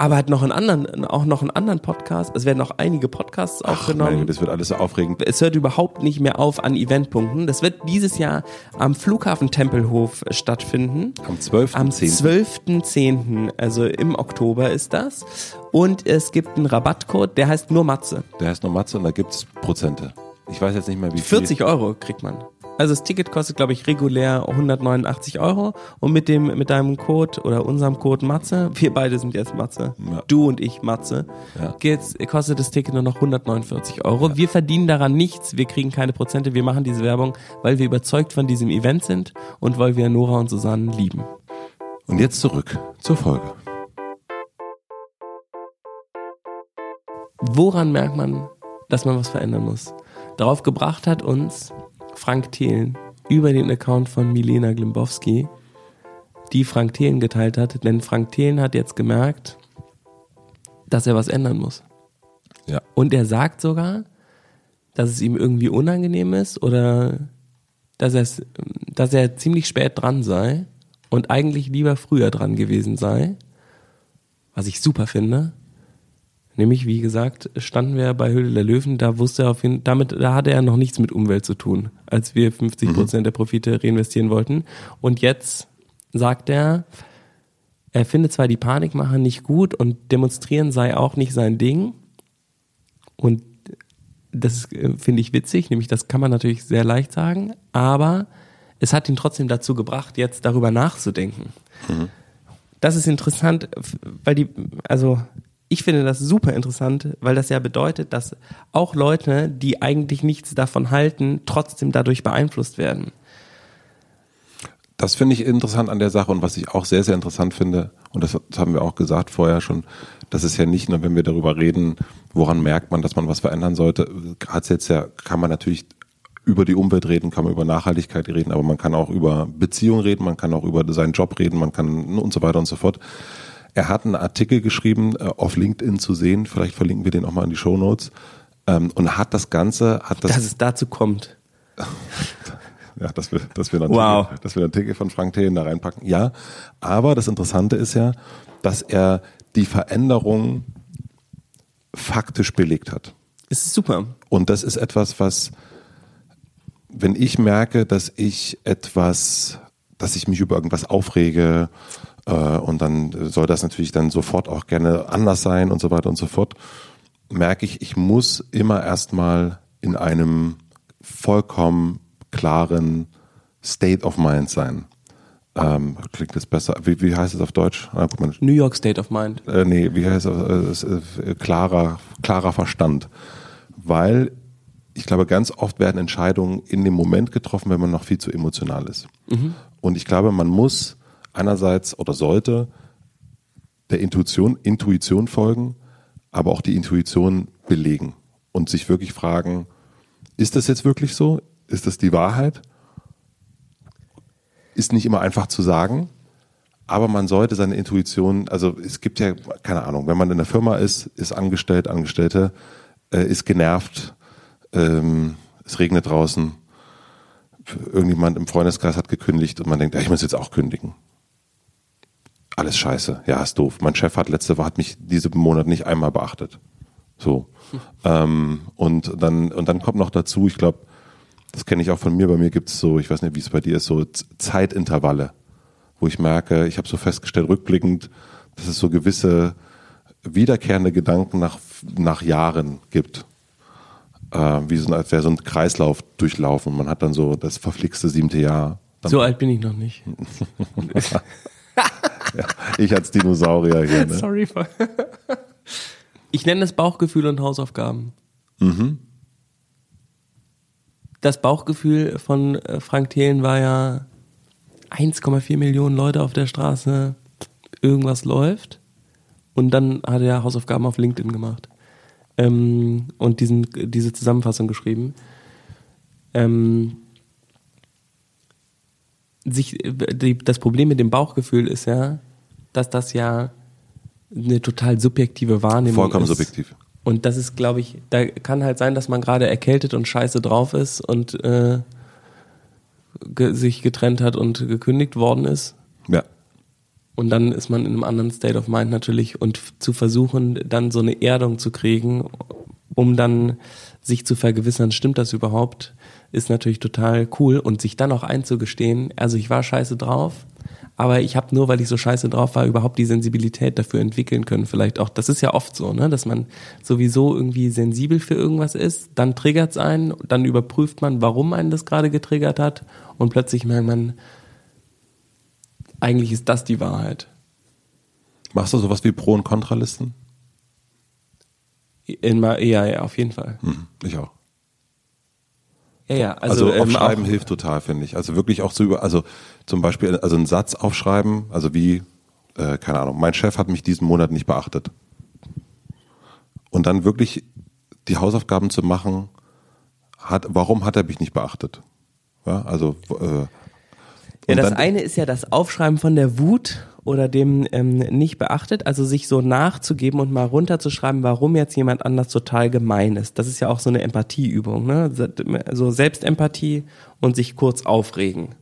aber hat noch einen anderen, auch noch einen anderen Podcast. Es werden noch einige Podcasts Ach, aufgenommen. meine, das wird alles so aufregend. Es hört überhaupt nicht mehr auf an Eventpunkten. Das wird dieses Jahr am Flughafen Tempelhof stattfinden. Am 12.10. Am 12.10., also im Oktober ist das. Und es gibt einen Rabattcode, der heißt nur Matze. Der heißt noch Matze und da gibt's Prozente. Ich weiß jetzt nicht mehr, wie viel. 40 Euro kriegt man. Also das Ticket kostet, glaube ich, regulär 189 Euro. Und mit dem, mit deinem Code oder unserem Code Matze, wir beide sind jetzt Matze, Ja. du und ich Matze, Ja. geht's, kostet das Ticket nur noch 149 Euro. Wir verdienen daran nichts, wir kriegen keine Prozente, wir machen diese Werbung, weil wir überzeugt von diesem Event sind und weil wir Nora und Susanne lieben. Und jetzt zurück zur Folge. Woran merkt man, dass man was verändern muss? Darauf gebracht hat uns Frank Thelen über den Account von Milena Glimbowski, die Frank Thelen geteilt hat, denn Frank Thelen hat jetzt gemerkt, dass er was ändern muss. Ja. Und er sagt sogar, dass es ihm irgendwie unangenehm ist oder dass, er's, dass er ziemlich spät dran sei und eigentlich lieber früher dran gewesen sei, was ich super finde. Nämlich, wie gesagt, standen wir bei Höhle der Löwen, da wusste er auf jeden damit, da hatte er noch nichts mit Umwelt zu tun, als wir 50 Prozent der Profite reinvestieren wollten. Und jetzt sagt er, er findet zwar die Panikmacher nicht gut und demonstrieren sei auch nicht sein Ding. Und das äh, finde ich witzig, nämlich das kann man natürlich sehr leicht sagen, aber es hat ihn trotzdem dazu gebracht, jetzt darüber nachzudenken. Das ist interessant, weil die, also ich finde das super interessant, weil das ja bedeutet, dass auch Leute, die eigentlich nichts davon halten, trotzdem dadurch beeinflusst werden. Das finde ich interessant an der Sache und was ich auch sehr, sehr interessant finde, und das, haben wir auch gesagt vorher schon, das ist ja nicht nur, wenn wir darüber reden, woran merkt man, dass man was verändern sollte, hat's jetzt ja, kann man natürlich über die Umwelt reden, kann man über Nachhaltigkeit reden, aber man kann auch über Beziehungen reden, man kann auch über seinen Job reden, man kann und so weiter und so fort. Er hat einen Artikel geschrieben, äh, auf LinkedIn zu sehen, vielleicht verlinken wir den auch mal in die Show Notes, ähm, und hat das Ganze, hat das Dass es dazu kommt. ja, dass wir, dass wir einen Wow. Artikel, dass wir einen Artikel von Frank Thelen da reinpacken. Ja, aber das Interessante ist ja, dass er die Veränderung faktisch belegt hat. Es ist super. Und das ist etwas, was, wenn ich merke, dass ich etwas, dass ich mich über irgendwas aufrege, und dann soll das natürlich dann sofort auch gerne anders sein und so weiter und so fort, merke ich, ich muss immer erstmal in einem vollkommen klaren State of Mind sein. Ähm, klingt das besser? Wie, wie heißt es auf Deutsch? Ah, New York State of Mind. äh, nee, wie heißt es? Äh, äh, klarer, klarer Verstand. Weil ich glaube, ganz oft werden Entscheidungen in dem Moment getroffen, wenn man noch viel zu emotional ist. Und ich glaube, man muss einerseits oder sollte der Intuition, Intuition folgen, aber auch die Intuition belegen und sich wirklich fragen, ist das jetzt wirklich so? Ist das die Wahrheit? Ist nicht immer einfach zu sagen, aber man sollte seine Intuition, also es gibt ja, keine Ahnung, wenn man in der Firma ist, ist angestellt, Angestellte, äh, ist genervt, ähm, es regnet draußen, irgendjemand im Freundeskreis hat gekündigt und man denkt, ja, ich muss jetzt auch kündigen. Alles scheiße. Ja, ist doof. Mein Chef hat letzte Woche hat mich diesen Monat nicht einmal beachtet. So. ähm, und dann, und dann kommt noch dazu, ich glaube, das kenne ich auch von mir, bei mir gibt es so, ich weiß nicht, wie es bei dir ist, so Zeitintervalle, wo ich merke, ich habe so festgestellt, rückblickend, dass es so gewisse wiederkehrende Gedanken nach, nach Jahren gibt. Äh, wie so, als wäre so ein Kreislauf durchlaufen. Man hat dann so das verflixte siebte Jahr. Dann So alt bin ich noch nicht. ja, ich als Dinosaurier hier. Ne? Sorry. Ich nenne es Bauchgefühl und Hausaufgaben. Das Bauchgefühl von äh, Frank Thelen war ja 1,4 Millionen Leute auf der Straße, irgendwas läuft. Und dann hat er Hausaufgaben auf LinkedIn gemacht. Ähm, und diesen, diese Zusammenfassung geschrieben. Ähm, sich, die, das Problem mit dem Bauchgefühl ist ja, dass das ja eine total subjektive Wahrnehmung Vollkommen ist. subjektiv. Und das ist, glaube ich, da kann halt sein, dass man gerade erkältet und scheiße drauf ist und äh, ge sich getrennt hat und gekündigt worden ist. Ja. Und dann ist man in einem anderen State of Mind natürlich und zu versuchen, dann so eine Erdung zu kriegen, um dann sich zu vergewissern, stimmt das überhaupt, ist natürlich total cool und sich dann auch einzugestehen, also ich war scheiße drauf, aber ich habe nur, weil ich so scheiße drauf war, überhaupt die Sensibilität dafür entwickeln können. Vielleicht auch, das ist ja oft so, ne, dass man sowieso irgendwie sensibel für irgendwas ist, dann triggert's einen, dann überprüft man, warum einen das gerade getriggert hat und plötzlich merkt man, eigentlich ist das die Wahrheit. Machst du sowas wie Pro- und Kontralisten? In, ja, ja, auf jeden Fall. Hm, ich auch. Ja, ja, Also, also, ähm, aufschreiben hilft total, finde ich. Also wirklich auch zu über, also zum Beispiel, also einen Satz aufschreiben, also wie, äh, keine Ahnung, mein Chef hat mich diesen Monat nicht beachtet. Und dann wirklich die Hausaufgaben zu machen, hat, warum hat er mich nicht beachtet? Ja, also äh, Ja, das dann- eine ist ja das Aufschreiben von der Wut oder dem ähm, nicht beachtet, also sich so nachzugeben und mal runterzuschreiben, warum jetzt jemand anders total gemein ist. Das ist ja auch so eine Empathieübung, ne? So Selbstempathie und sich kurz aufregen.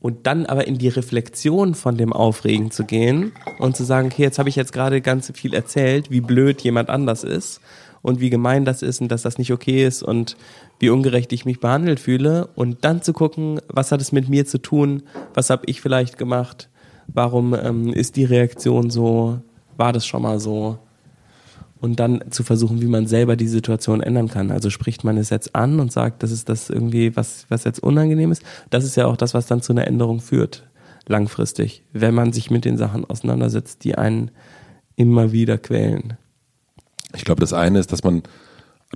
Und dann aber in die Reflexion von dem Aufregen zu gehen und zu sagen, okay, jetzt habe ich jetzt gerade ganz viel erzählt, wie blöd jemand anders ist und wie gemein das ist und dass das nicht okay ist und wie ungerecht ich mich behandelt fühle und dann zu gucken, was hat es mit mir zu tun, was habe ich vielleicht gemacht, warum ähm, ist die Reaktion so, war das schon mal so und dann zu versuchen, wie man selber die Situation ändern kann. Also spricht man es jetzt an und sagt, das ist das irgendwie, was, was jetzt unangenehm ist. Das ist ja auch das, was dann zu einer Änderung führt, langfristig, wenn man sich mit den Sachen auseinandersetzt, die einen immer wieder quälen. Ich glaube, das eine ist, dass man,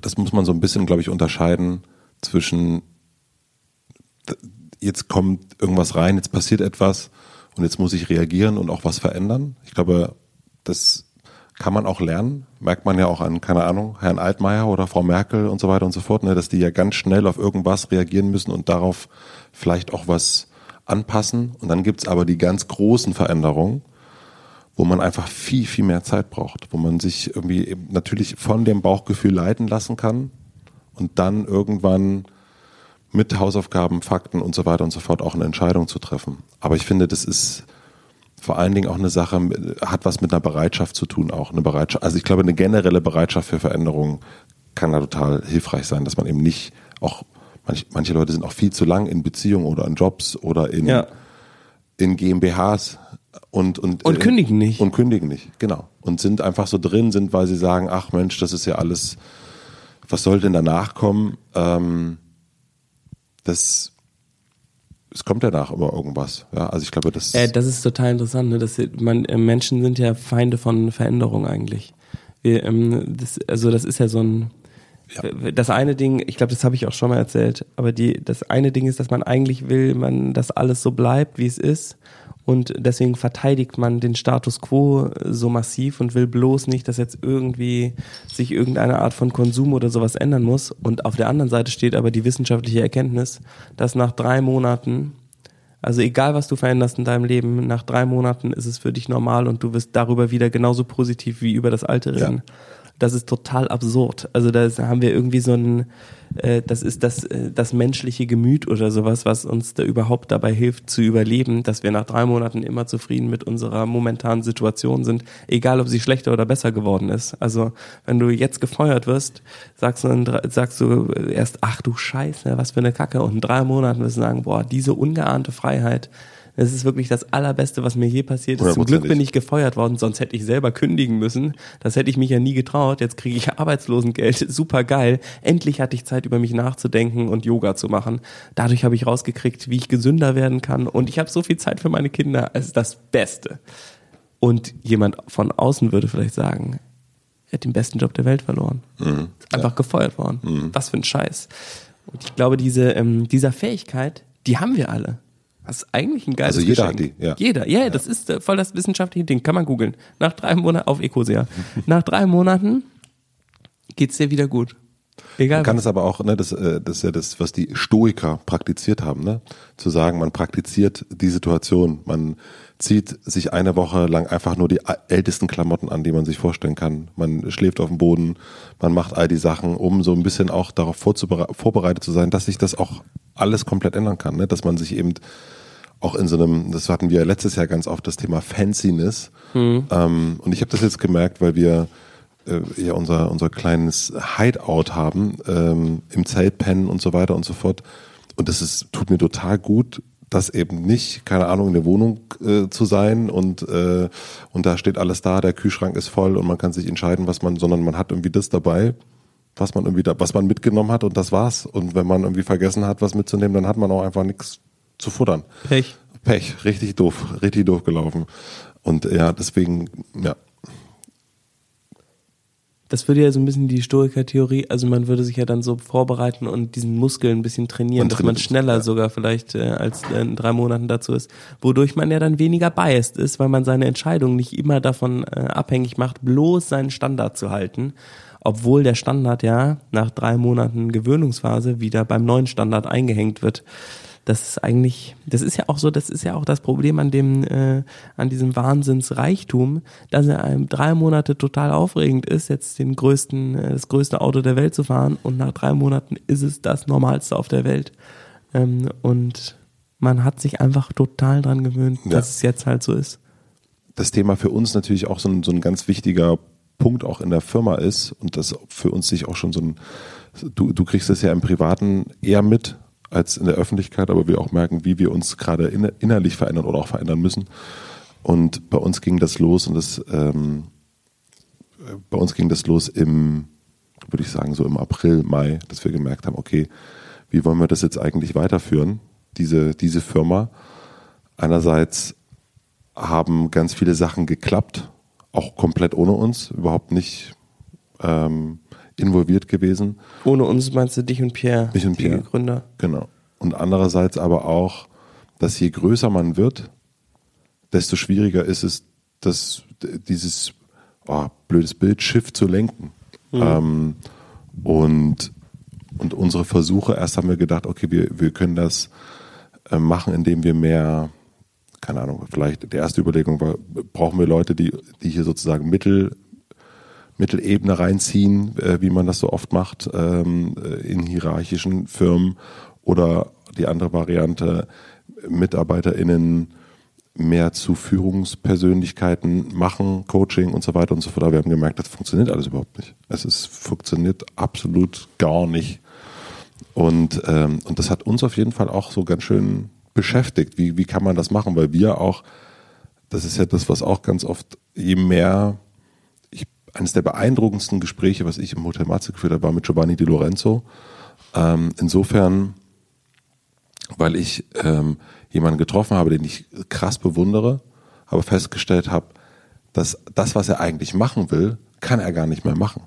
das muss man so ein bisschen, glaube ich, unterscheiden zwischen, jetzt kommt irgendwas rein, jetzt passiert etwas und jetzt muss ich reagieren und auch was verändern. Ich glaube, das kann man auch lernen. Merkt man ja auch an, keine Ahnung, Herrn Altmaier oder Frau Merkel und so weiter und so fort, ne, dass die ja ganz schnell auf irgendwas reagieren müssen und darauf vielleicht auch was anpassen. Und dann gibt's aber die ganz großen Veränderungen, wo man einfach viel, viel mehr Zeit braucht, wo man sich irgendwie natürlich von dem Bauchgefühl leiten lassen kann und dann irgendwann mit Hausaufgaben, Fakten und so weiter und so fort auch eine Entscheidung zu treffen. Aber ich finde, das ist vor allen Dingen auch eine Sache, hat was mit einer Bereitschaft zu tun, auch eine Bereitschaft. Also ich glaube, eine generelle Bereitschaft für Veränderungen kann da total hilfreich sein, dass man eben nicht auch, manch, manche Leute sind auch viel zu lang in Beziehungen oder in Jobs oder in, Ja. in GmbHs und, und, Und kündigen nicht. Und kündigen nicht, genau. Und sind einfach so drin, sind, weil sie sagen, ach Mensch, das ist ja alles, was soll denn danach kommen? Ähm, das, es kommt danach immer irgendwas. Ja, also ich glaube, das, Äh, das ist total interessant. Ne? Das, man, äh, Menschen sind ja Feinde von Veränderung eigentlich. Wir, ähm, das, also das ist ja so ein. Das eine Ding, ich glaube, das habe ich auch schon mal erzählt, aber die, das eine Ding ist, dass man eigentlich will, man, dass alles so bleibt, wie es ist. Und deswegen verteidigt man den Status quo so massiv und will bloß nicht, dass jetzt irgendwie sich irgendeine Art von Konsum oder sowas ändern muss. Und auf der anderen Seite steht aber die wissenschaftliche Erkenntnis, dass nach drei Monaten also egal, was du veränderst in deinem Leben, nach drei Monaten ist es für dich normal und du wirst darüber wieder genauso positiv wie über das Alte reden. Das ist total absurd. Also da haben wir irgendwie so ein, äh, das ist das, äh, das menschliche Gemüt oder sowas, was uns da überhaupt dabei hilft zu überleben, dass wir nach drei Monaten immer zufrieden mit unserer momentanen Situation sind, egal ob sie schlechter oder besser geworden ist. Also wenn du jetzt gefeuert wirst, sagst du, sagst du erst, ach du Scheiße, was für eine Kacke. Und in drei Monaten wirst du sagen, boah, diese ungeahnte Freiheit, das ist wirklich das Allerbeste, was mir je passiert ist. Zum Glück bin ich gefeuert worden, sonst hätte ich selber kündigen müssen. Das hätte ich mich ja nie getraut. Jetzt kriege ich Arbeitslosengeld. Super geil. Endlich hatte ich Zeit, über mich nachzudenken und Yoga zu machen. Dadurch habe ich rausgekriegt, wie ich gesünder werden kann. Und ich habe so viel Zeit für meine Kinder. Es ist das Beste. Und jemand von außen würde vielleicht sagen, er hat den besten Job der Welt verloren. Mhm. Einfach gefeuert worden. Mhm. Was für ein Scheiß. Und ich glaube, diese, ähm, dieser Fähigkeit, die haben wir alle. Das ist eigentlich ein geiles Also jeder Geschenk. hat die, ja. Jeder, ja, ja, das ist äh, voll das wissenschaftliche Ding. Kann man googeln. Nach drei Monaten, auf Ecosia. Nach drei Monaten geht's dir wieder gut. Egal. Man kann es aber auch, ne, das, äh, das ist ja das, was die Stoiker praktiziert haben, ne? Zu sagen, man praktiziert die Situation, man zieht sich eine Woche lang einfach nur die ältesten Klamotten an, die man sich vorstellen kann. Man schläft auf dem Boden, man macht all die Sachen, um so ein bisschen auch darauf vorbereitet zu sein, dass sich das auch alles komplett ändern kann, ne? dass man sich eben auch in so einem, das hatten wir letztes Jahr ganz oft, das Thema Fanciness. Mhm. Ähm, und ich habe das jetzt gemerkt, weil wir äh, ja unser, unser kleines Hideout haben, ähm, im Zelt pennen und so weiter und so fort. Und das ist, tut mir total gut, das eben nicht, keine Ahnung, in der Wohnung äh, zu sein und, äh, und da steht alles da, der Kühlschrank ist voll und man kann sich entscheiden, was man, sondern man hat irgendwie das dabei, was man irgendwie da, was man mitgenommen hat und das war's. Und wenn man irgendwie vergessen hat, was mitzunehmen, dann hat man auch einfach nichts zu futtern. Pech. Pech, richtig doof, richtig doof gelaufen. Und ja, deswegen, ja. Das würde ja so ein bisschen die Stoiker-Theorie, also man würde sich ja dann so vorbereiten und diesen Muskel ein bisschen trainieren, man dass man schneller ja. sogar vielleicht äh, als in drei Monaten dazu ist, wodurch man ja dann weniger biased ist, weil man seine Entscheidung nicht immer davon äh, abhängig macht, bloß seinen Standard zu halten obwohl der Standard ja nach drei Monaten Gewöhnungsphase wieder beim neuen Standard eingehängt wird. Das ist eigentlich, das ist ja auch so, das ist ja auch das Problem an dem, äh, an diesem Wahnsinnsreichtum, dass er einem drei Monate total aufregend ist, jetzt den größten, äh, das größte Auto der Welt zu fahren und nach drei Monaten ist es das Normalste auf der Welt. Ähm, und man hat sich einfach total dran gewöhnt, ja. dass es jetzt halt so ist. Das Thema für uns natürlich auch so ein, so ein ganz wichtiger Punkt auch in der Firma ist und das für uns sich auch schon so ein, du, du kriegst das ja im Privaten eher mit als in der Öffentlichkeit, aber wir auch merken, wie wir uns gerade innerlich verändern oder auch verändern müssen. Und bei uns ging das los und das, ähm, bei uns ging das los im, würde ich sagen, so im April, Mai, dass wir gemerkt haben, okay, wie wollen wir das jetzt eigentlich weiterführen, diese, diese Firma? Einerseits haben ganz viele Sachen geklappt, auch komplett ohne uns, überhaupt nicht ähm, involviert gewesen. Ohne uns meinst du dich und Pierre, mich und Pierre. Gründer. Genau. Und andererseits aber auch, dass je größer man wird, desto schwieriger ist es, dass dieses oh, blödes Bild Schiff zu lenken. Mhm. Ähm, und, und unsere Versuche, erst haben wir gedacht, okay, wir, wir können das äh, machen, indem wir mehr keine Ahnung, vielleicht die erste Überlegung war, brauchen wir Leute, die, die hier sozusagen Mittel, Mittelebene reinziehen, äh, wie man das so oft macht ähm, äh, in hierarchischen Firmen oder die andere Variante, MitarbeiterInnen mehr zu Führungspersönlichkeiten machen, Coaching und so weiter und so fort. Aber wir haben gemerkt, das funktioniert alles überhaupt nicht. Es ist, funktioniert absolut gar nicht. Und, ähm, und das hat uns auf jeden Fall auch so ganz schön beschäftigt. Wie, wie kann man das machen? Weil wir auch, das ist ja das, was auch ganz oft, je mehr, ich, eines der beeindruckendsten Gespräche, was ich im Hotel Matze geführt habe, war mit Giovanni Di Lorenzo. Ähm, insofern, weil ich ähm, jemanden getroffen habe, den ich krass bewundere, aber festgestellt habe, dass das, was er eigentlich machen will, kann er gar nicht mehr machen.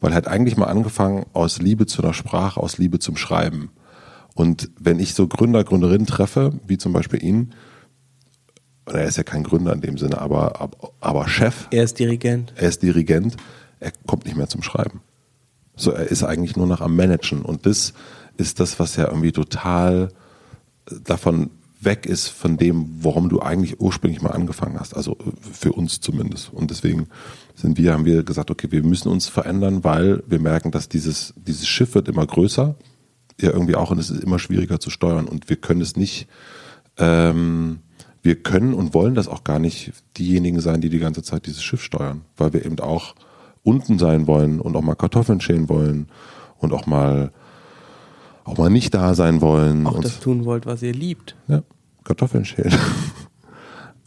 Weil er hat eigentlich mal angefangen aus Liebe zu einer Sprache, aus Liebe zum Schreiben. Und wenn ich so Gründer, Gründerinnen treffe, wie zum Beispiel ihn, er ist ja kein Gründer in dem Sinne, aber, aber Chef. Er ist Dirigent. Er ist Dirigent. Er kommt nicht mehr zum Schreiben. So, er ist eigentlich nur noch am Managen. Und das ist das, was ja irgendwie total davon weg ist von dem, warum du eigentlich ursprünglich mal angefangen hast. Also für uns zumindest. Und deswegen sind wir, haben wir gesagt, okay, wir müssen uns verändern, weil wir merken, dass dieses, dieses Schiff wird immer größer, ja irgendwie auch, und es ist immer schwieriger zu steuern. Und wir können es nicht, ähm, wir können und wollen das auch gar nicht diejenigen sein, die die ganze Zeit dieses Schiff steuern, weil wir eben auch unten sein wollen und auch mal Kartoffeln schälen wollen und auch mal auch mal nicht da sein wollen. Auch das tun wollt, was ihr liebt. Ja, Kartoffeln schälen.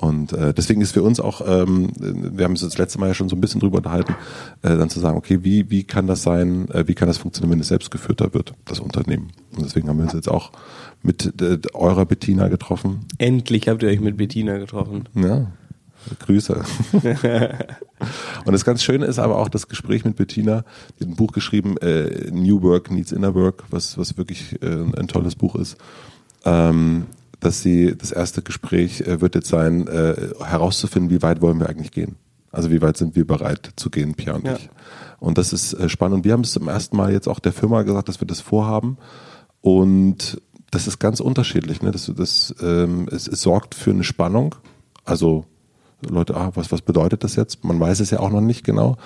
Und äh, deswegen ist für uns auch, ähm, wir haben es das letzte Mal ja schon so ein bisschen drüber unterhalten, äh, dann zu sagen, okay, wie, wie kann das sein, äh, wie kann das funktionieren, wenn es selbstgeführter wird, das Unternehmen. Und deswegen haben wir uns jetzt auch mit äh, eurer Bettina getroffen. Endlich habt ihr euch mit Bettina getroffen. Ja, Grüße. und das ganz Schöne ist aber auch das Gespräch mit Bettina, die hat ein Buch geschrieben, äh, New Work Needs Inner Work, was, was wirklich äh, ein tolles Buch ist. Ähm, dass sie, das erste Gespräch äh, wird jetzt sein, äh, herauszufinden, wie weit wollen wir eigentlich gehen. Also wie weit sind wir bereit zu gehen, Pia und ja. ich. Und das ist äh, spannend. Und wir haben es zum ersten Mal jetzt auch der Firma gesagt, dass wir das vorhaben. Und das ist ganz unterschiedlich. Ne? Das, das, ähm, es, es sorgt für eine Spannung. Also Leute, ah, was, was bedeutet das jetzt? Man weiß es ja auch noch nicht genau,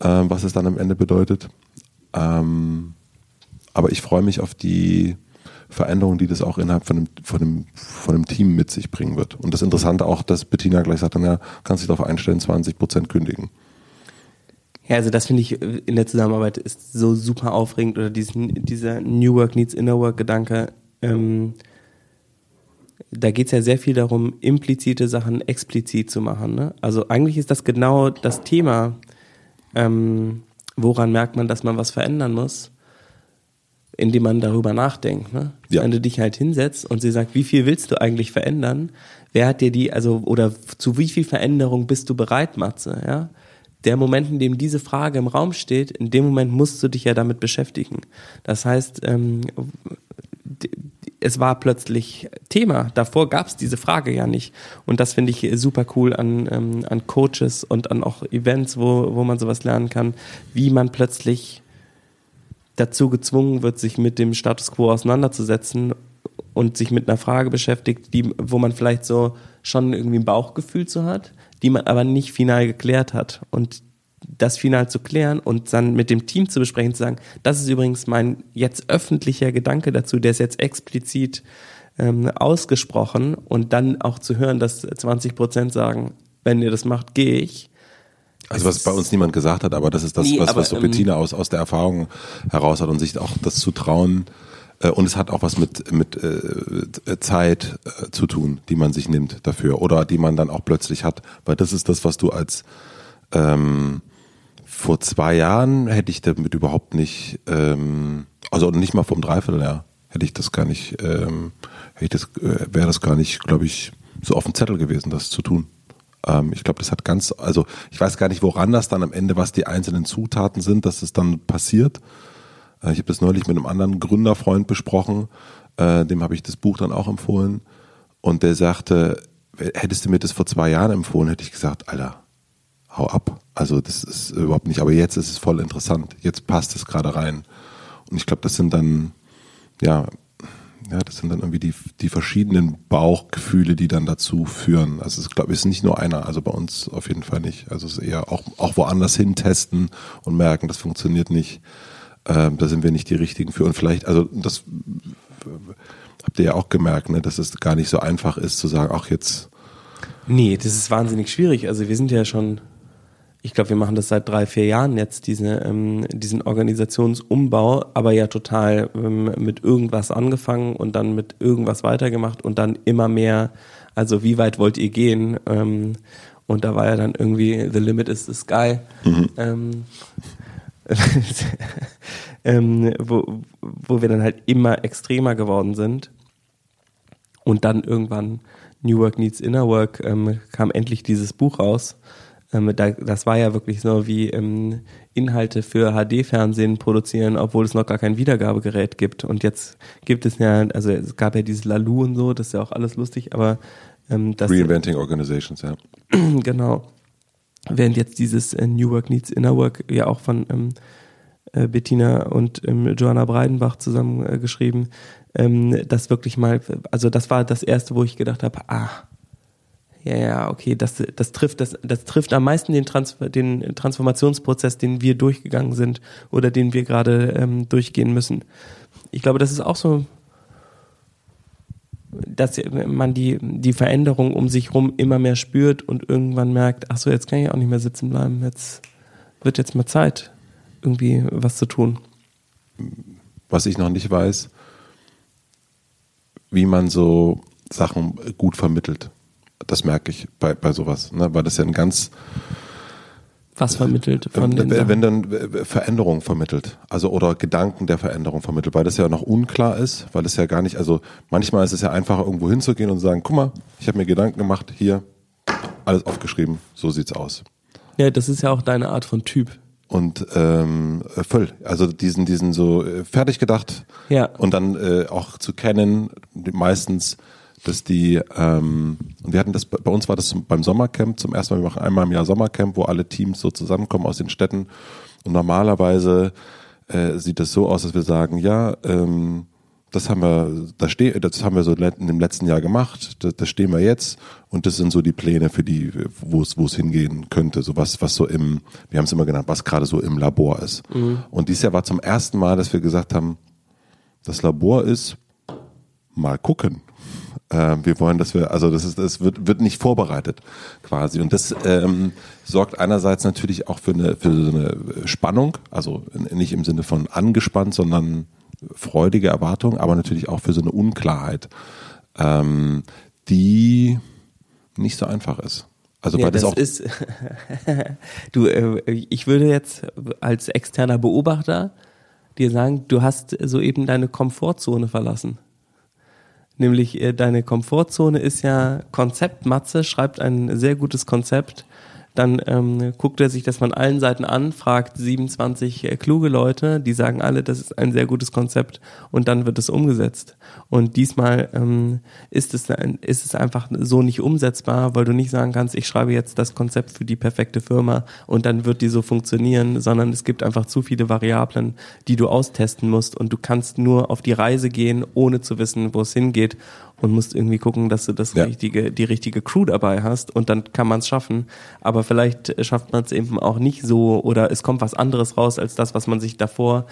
ähm, was es dann am Ende bedeutet. Ähm, aber ich freue mich auf die Veränderungen, die das auch innerhalb von einem, von, einem, von einem Team mit sich bringen wird. Und das Interessante auch, dass Bettina gleich sagt, dann ja, kannst dich darauf einstellen, 20 Prozent kündigen. Ja, also das finde ich in der Zusammenarbeit ist so super aufregend oder diesen, dieser New Work Needs Inner Work Gedanke. Ähm, da geht es ja sehr viel darum, implizite Sachen explizit zu machen. Ne? Also eigentlich ist das genau das Thema, ähm, woran merkt man, dass man was verändern muss indem man darüber nachdenkt. Ne? Ja. Wenn du dich halt hinsetzt und sie sagt, wie viel willst du eigentlich verändern? Wer hat dir die, also, oder zu wie viel Veränderung bist du bereit, Matze? Ja? Der Moment, in dem diese Frage im Raum steht, in dem Moment musst du dich ja damit beschäftigen. Das heißt, ähm, es war plötzlich Thema. Davor gab es diese Frage ja nicht. Und das finde ich super cool an, ähm, an Coaches und an auch Events, wo, wo man sowas lernen kann, wie man plötzlich dazu gezwungen wird, sich mit dem Status quo auseinanderzusetzen und sich mit einer Frage beschäftigt, die, wo man vielleicht so schon irgendwie ein Bauchgefühl zu hat, die man aber nicht final geklärt hat. Und das final zu klären und dann mit dem Team zu besprechen, zu sagen, das ist übrigens mein jetzt öffentlicher Gedanke dazu, der ist jetzt explizit ähm, ausgesprochen und dann auch zu hören, dass 20 Prozent sagen, wenn ihr das macht, gehe ich also was bei uns niemand gesagt hat, aber das ist das, nee, was, aber, was so ähm, Bettina aus, aus der Erfahrung heraus hat und sich auch das zu trauen. Äh, und es hat auch was mit, mit äh, Zeit äh, zu tun, die man sich nimmt dafür oder die man dann auch plötzlich hat. Weil das ist das, was du als ähm, vor zwei Jahren hätte ich damit überhaupt nicht, ähm, also nicht mal vom Dreivierteljahr hätte ich das gar nicht, ähm, hätte ich das, äh, wäre das gar nicht, glaube ich, so auf dem Zettel gewesen, das zu tun. Ähm, ich glaube, das hat ganz, also ich weiß gar nicht, woran das dann am Ende, was die einzelnen Zutaten sind, dass es dann passiert. Äh, ich habe das neulich mit einem anderen Gründerfreund besprochen, äh, dem habe ich das Buch dann auch empfohlen und der sagte, hättest du mir das vor zwei Jahren empfohlen, hätte ich gesagt, Alter, hau ab. Also das ist überhaupt nicht, aber jetzt ist es voll interessant. Jetzt passt es gerade rein. Und ich glaube, das sind dann, ja, ja, das sind dann irgendwie die, die verschiedenen Bauchgefühle, die dann dazu führen. Also es glaube ich ist nicht nur einer, also bei uns auf jeden Fall nicht. Also es ist eher auch, auch woanders hin testen und merken, das funktioniert nicht. Ähm, da sind wir nicht die richtigen für. Und vielleicht, also das habt ihr ja auch gemerkt, ne, dass es gar nicht so einfach ist zu sagen, ach jetzt. Nee, das ist wahnsinnig schwierig. Also wir sind ja schon ich glaube, wir machen das seit drei, vier Jahren jetzt, diese, ähm, diesen Organisationsumbau, aber ja total ähm, mit irgendwas angefangen und dann mit irgendwas weitergemacht und dann immer mehr, also wie weit wollt ihr gehen? Ähm, und da war ja dann irgendwie The Limit is the Sky. Mhm. Ähm, ähm, wo, wo wir dann halt immer extremer geworden sind. Und dann irgendwann New Work Needs Inner Work ähm, kam endlich dieses Buch raus das war ja wirklich so wie ähm, Inhalte für HD-Fernsehen produzieren, obwohl es noch gar kein Wiedergabegerät gibt. Und jetzt gibt es ja, also es gab ja dieses Lalu und so, das ist ja auch alles lustig, aber ähm, das. Reinventing Organizations, ja. genau. Während jetzt dieses äh, New Work Needs Inner Work ja auch von ähm, äh, Bettina und ähm, Joanna Breidenbach zusammen äh, geschrieben, ähm, das wirklich mal, also das war das erste, wo ich gedacht habe, ah, ja, ja, okay, das, das trifft, das, das trifft am meisten den, Trans den Transformationsprozess, den wir durchgegangen sind oder den wir gerade ähm, durchgehen müssen. Ich glaube, das ist auch so, dass man die, die Veränderung um sich rum immer mehr spürt und irgendwann merkt, ach so, jetzt kann ich auch nicht mehr sitzen bleiben, jetzt wird jetzt mal Zeit, irgendwie was zu tun. Was ich noch nicht weiß, wie man so Sachen gut vermittelt. Das merke ich bei, bei sowas, ne? weil das ja ein ganz was vermittelt von äh, den wenn, Sachen? wenn dann äh, Veränderung vermittelt, also oder Gedanken der Veränderung vermittelt, weil das ja noch unklar ist, weil es ja gar nicht, also manchmal ist es ja einfacher irgendwo hinzugehen und sagen, guck mal, ich habe mir Gedanken gemacht, hier alles aufgeschrieben, so sieht's aus. Ja, das ist ja auch deine Art von Typ. Und ähm, äh, voll, also diesen, diesen so äh, fertig gedacht Ja. und dann äh, auch zu kennen, meistens, dass die, ähm, und wir hatten das, bei uns war das beim Sommercamp zum ersten Mal, wir machen einmal im Jahr Sommercamp, wo alle Teams so zusammenkommen aus den Städten. Und normalerweise äh, sieht es so aus, dass wir sagen, ja, ähm, das haben wir, das, ste das haben wir so in dem letzten Jahr gemacht, das, das stehen wir jetzt und das sind so die Pläne für die, wo es, wo es hingehen könnte, so was, was so im, wir haben es immer genannt, was gerade so im Labor ist. Und dieses Jahr war zum ersten Mal, dass wir gesagt haben, das Labor ist mal gucken. Äh, wir wollen, dass wir, also das ist, das wird, wird nicht vorbereitet quasi. Und das ähm, sorgt einerseits natürlich auch für eine, für so eine Spannung, also nicht im Sinne von angespannt, sondern freudige Erwartung, aber natürlich auch für so eine Unklarheit, ähm, die nicht so einfach ist. Also Ja, weil das, das auch ist, du, äh, ich würde jetzt als externer Beobachter dir sagen, du hast soeben deine Komfortzone verlassen. Nämlich äh, deine Komfortzone ist ja Konzept. Matze schreibt ein sehr gutes Konzept. Dann ähm, guckt er sich das von allen Seiten an, fragt 27 äh, kluge Leute, die sagen alle, das ist ein sehr gutes Konzept und dann wird es umgesetzt. Und diesmal ähm, ist, es, ist es einfach so nicht umsetzbar, weil du nicht sagen kannst, ich schreibe jetzt das Konzept für die perfekte Firma und dann wird die so funktionieren, sondern es gibt einfach zu viele Variablen, die du austesten musst und du kannst nur auf die Reise gehen, ohne zu wissen, wo es hingeht und musst irgendwie gucken, dass du das Ja. richtige, die richtige Crew dabei hast und dann kann man es schaffen. Aber vielleicht schafft man es eben auch nicht so oder es kommt was anderes raus als das, was man sich davor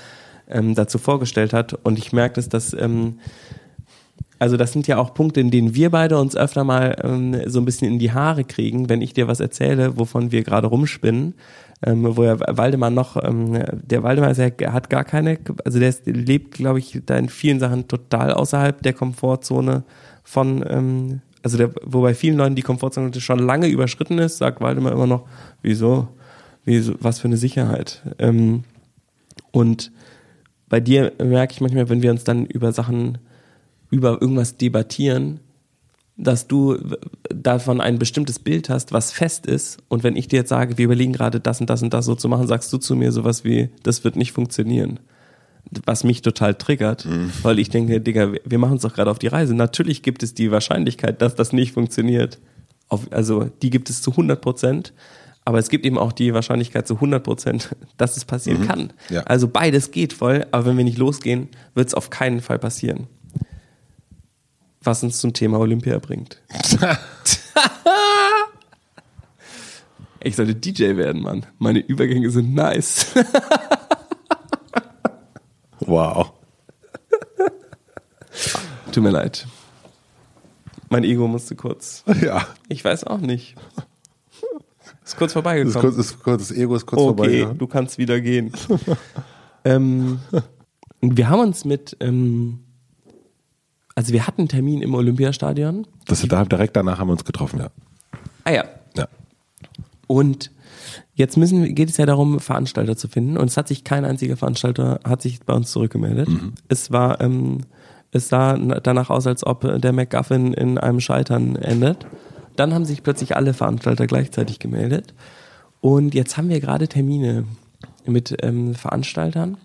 ähm, dazu vorgestellt hat. Und ich merke das, dass ähm, also das sind ja auch Punkte, in denen wir beide uns öfter mal ähm, so ein bisschen in die Haare kriegen, wenn ich dir was erzähle, wovon wir gerade rumspinnen. Ähm, wo ja Waldemar noch, ähm, der Waldemar ist ja, hat gar keine, also der ist, lebt, glaube ich, da in vielen Sachen total außerhalb der Komfortzone von, ähm, also der, wo bei vielen Leuten die Komfortzone schon lange überschritten ist, sagt Waldemar immer noch, wieso, wieso, was für eine Sicherheit. Ähm, und bei dir merke ich manchmal, wenn wir uns dann über Sachen, über irgendwas debattieren, dass du davon ein bestimmtes Bild hast, was fest ist. Und wenn ich dir jetzt sage, wir überlegen gerade das und das und das so zu machen, sagst du zu mir sowas wie, das wird nicht funktionieren. Was mich total triggert, weil ich denke, Digga, wir machen uns doch gerade auf die Reise. Natürlich gibt es die Wahrscheinlichkeit, dass das nicht funktioniert. Auf, also die gibt es zu 100 Prozent. Aber es gibt eben auch die Wahrscheinlichkeit zu 100 Prozent, dass es passieren kann. Ja. Also beides geht voll, aber wenn wir nicht losgehen, wird es auf keinen Fall passieren. Was uns zum Thema Olympia bringt. Ich sollte DJ werden, Mann. Meine Übergänge sind nice. wow. Tut mir leid. Mein Ego musste kurz. Ja. Ich weiß auch nicht. Ist kurz Das, ist vorbeigekommen. kurz, das, kurz, das Ego ist kurz vorbei. okay, Ja. du kannst wieder gehen. ähm, wir haben uns mit, ähm, also wir hatten einen Termin im Olympiastadion. Das, da, direkt danach haben wir uns getroffen, ja. Ah ja. ja. Und jetzt müssen, wir- geht es ja darum, Veranstalter zu finden. Und es hat sich kein einziger Veranstalter hat sich bei uns zurückgemeldet. Es war, ähm, es sah na- danach aus, als ob der McGuffin in einem Scheitern endet. Dann haben sich plötzlich alle Veranstalter gleichzeitig gemeldet. Und jetzt haben wir gerade Termine mit ähm, Veranstaltern.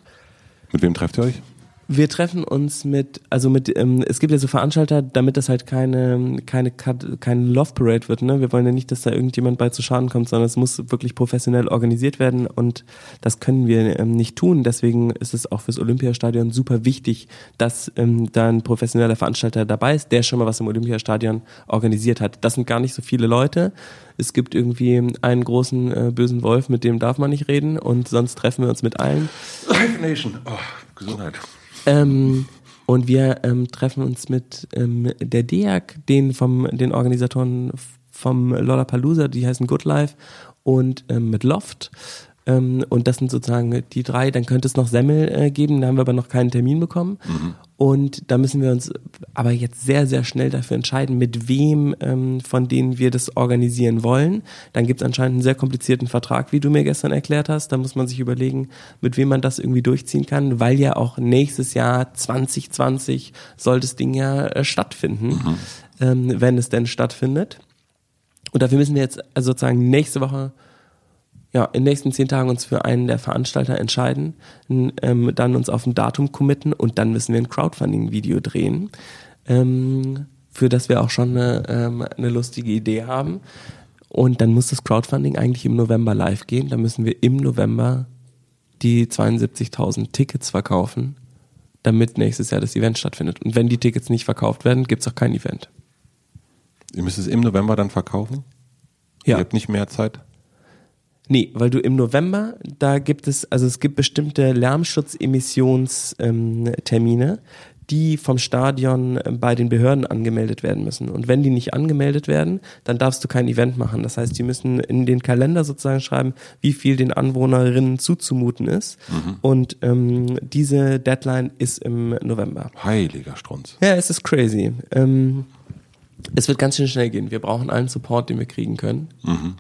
Mit wem trefft ihr euch? Wir treffen uns mit, also mit, ähm, es gibt ja so Veranstalter, damit das halt keine, keine, keine Love Parade wird, ne? Wir wollen ja nicht, dass da irgendjemand bei zu Schaden kommt, sondern es muss wirklich professionell organisiert werden und das können wir ähm, nicht tun. Deswegen ist es auch fürs Olympiastadion super wichtig, dass ähm, da ein professioneller Veranstalter dabei ist, der schon mal was im Olympiastadion organisiert hat. Das sind gar nicht so viele Leute. Es gibt irgendwie einen großen äh, bösen Wolf, mit dem darf man nicht reden und sonst treffen wir uns mit allen. Live Nation. Oh, Gesundheit. Ähm, und wir ähm, treffen uns mit ähm, der DEAG, den vom den Organisatoren vom Lollapalooza, die heißen Good Life und ähm, mit Loft. Ähm, und das sind sozusagen die drei. Dann könnte es noch Semmel äh, geben, da haben wir aber noch keinen Termin bekommen. Und da müssen wir uns aber jetzt sehr, sehr schnell dafür entscheiden, mit wem ähm, von denen wir das organisieren wollen. Dann gibt es anscheinend einen sehr komplizierten Vertrag, wie du mir gestern erklärt hast. Da muss man sich überlegen, mit wem man das irgendwie durchziehen kann, weil ja auch nächstes Jahr 2020 soll das Ding ja äh, stattfinden, ähm, wenn es denn stattfindet. Und dafür müssen wir jetzt also sozusagen nächste Woche ja, in den nächsten zehn Tagen uns für einen der Veranstalter entscheiden, ähm, dann uns auf ein Datum committen und dann müssen wir ein Crowdfunding-Video drehen, ähm, für das wir auch schon eine, ähm, eine lustige Idee haben. Und dann muss das Crowdfunding eigentlich im November live gehen. Da müssen wir im November die 72.000 Tickets verkaufen, damit nächstes Jahr das Event stattfindet. Und wenn die Tickets nicht verkauft werden, gibt's auch kein Event. Ihr müsst es im November dann verkaufen? Ja. Ihr habt nicht mehr Zeit? Nee, weil du im November, da gibt es, also es gibt bestimmte Lärmschutzemissionstermine, ähm, die vom Stadion äh, bei den Behörden angemeldet werden müssen. Und wenn die nicht angemeldet werden, dann darfst du kein Event machen. Das heißt, die müssen in den Kalender sozusagen schreiben, wie viel den Anwohnerinnen zuzumuten ist. Und ähm, diese Deadline ist im November. Heiliger Strunz. Ja, es ist crazy. Ähm, es wird ganz schön schnell gehen. Wir brauchen allen Support, den wir kriegen können.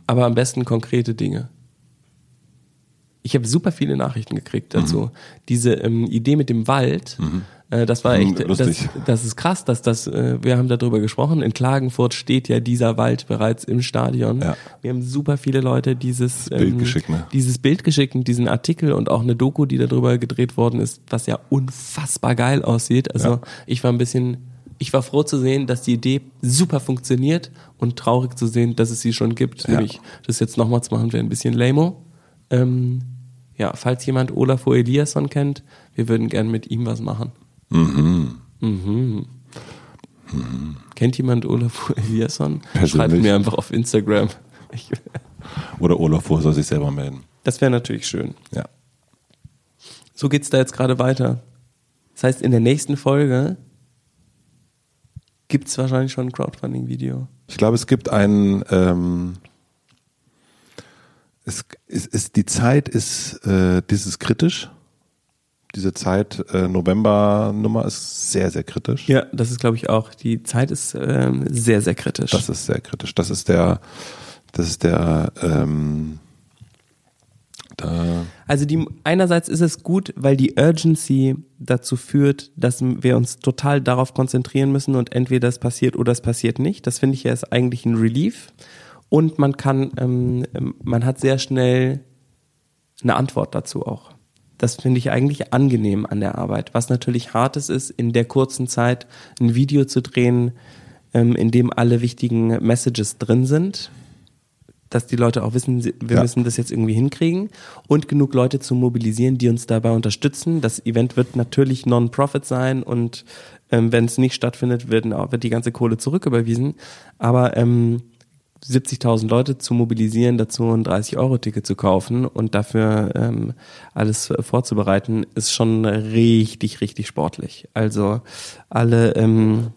Aber am besten konkrete Dinge. Ich habe super viele Nachrichten gekriegt dazu. Diese ähm, Idee mit dem Wald, äh, das war Hm, echt, das, das ist krass, dass das, äh, wir haben darüber gesprochen. In Klagenfurt steht ja dieser Wald bereits im Stadion. Ja. Wir haben super viele Leute dieses ähm, Bild geschickt, ne? dieses Bild geschickt und diesen Artikel und auch eine Doku, die darüber gedreht worden ist, was ja unfassbar geil aussieht. Also Ja. ich war ein bisschen, ich war froh zu sehen, dass die Idee super funktioniert und traurig zu sehen, dass es sie schon gibt. Ja. Nämlich, das jetzt nochmal zu machen, wäre ein bisschen lamo. Ähm, ja, falls jemand Olafur Eliasson kennt, wir würden gern mit ihm was machen. Mhm. Kennt jemand Olafur Eliasson? Schreibt mir einfach auf Instagram. Ich, Oder Olaf Fuhr soll sich selber melden. das wäre natürlich schön. Ja. So geht's da jetzt gerade weiter. Das heißt, in der nächsten Folge gibt's wahrscheinlich schon ein Crowdfunding-Video. Ich glaube, es gibt ein, ähm, es ist, ist die Zeit ist, äh, dieses kritisch. Diese Zeit äh, November-Nummer ist sehr, sehr kritisch. Ja, das ist, glaube ich, auch. Die Zeit ist ähm, sehr, sehr kritisch. Das ist sehr kritisch. Das ist der, das ist der, ähm, da, Also die, einerseits ist es gut, weil die Urgency dazu führt, dass wir uns total darauf konzentrieren müssen und entweder es passiert oder es passiert nicht. Das finde ich ja ist eigentlich ein Relief. Und man kann, ähm, man hat sehr schnell eine Antwort dazu auch. Das finde ich eigentlich angenehm an der Arbeit. Was natürlich hart ist, in der kurzen Zeit ein Video zu drehen, ähm, in dem alle wichtigen Messages drin sind dass die Leute auch wissen, wir Ja. müssen das jetzt irgendwie hinkriegen und genug Leute zu mobilisieren, die uns dabei unterstützen. Das Event wird natürlich Non-Profit sein und ähm, wenn es nicht stattfindet, auch, wird die ganze Kohle zurücküberwiesen. Aber ähm, 70.000 Leute zu mobilisieren, dazu ein 30-Euro-Ticket zu kaufen und dafür ähm, alles vorzubereiten, ist schon richtig, richtig sportlich. Also alle ähm,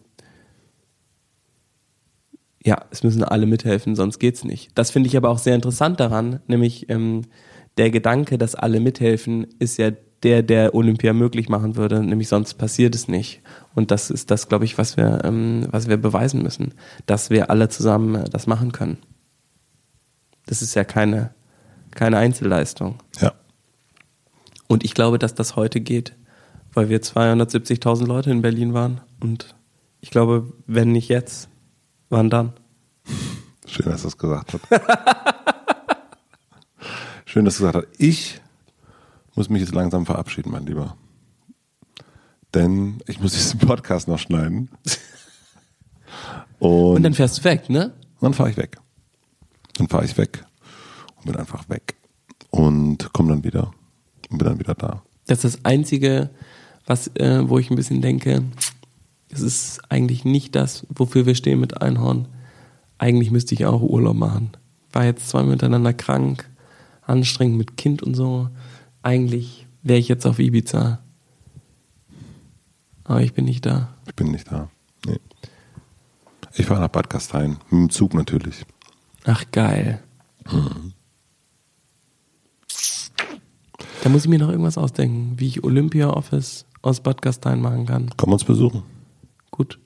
ja, es müssen alle mithelfen, sonst geht's nicht. Das finde ich aber auch sehr interessant daran, nämlich ähm, der Gedanke, dass alle mithelfen, ist ja der, der Olympia möglich machen würde, nämlich sonst passiert es nicht. Und das ist das, glaube ich, was wir, ähm, was wir beweisen müssen, dass wir alle zusammen äh, das machen können. Das ist ja keine, keine Einzelleistung. ja. Und ich glaube, dass das heute geht, weil wir 270.000 Leute in Berlin waren. Und ich glaube, wenn nicht jetzt, wann dann? Schön, dass du es gesagt hast. Schön, dass du gesagt hast. Ich muss mich jetzt langsam verabschieden, mein Lieber. Denn ich muss diesen Podcast noch schneiden. Und, Und dann fährst du weg, ne? dann fahre ich weg. Dann fahre ich weg und bin einfach weg und komme dann wieder und bin dann wieder da. Das ist das Einzige, was, äh, wo ich ein bisschen denke, es ist eigentlich nicht das, wofür wir stehen mit Einhorn. Eigentlich müsste ich auch Urlaub machen. War jetzt zweimal miteinander krank, anstrengend mit Kind und so. Eigentlich wäre ich jetzt auf Ibiza. Aber ich bin nicht da. Ich bin nicht da. Nee. Ich fahre nach Bad Gastein. Mit dem Zug natürlich. Ach geil. Da muss ich mir noch irgendwas ausdenken, wie ich Olympia Office aus Bad Gastein machen kann. Komm uns besuchen. Gut.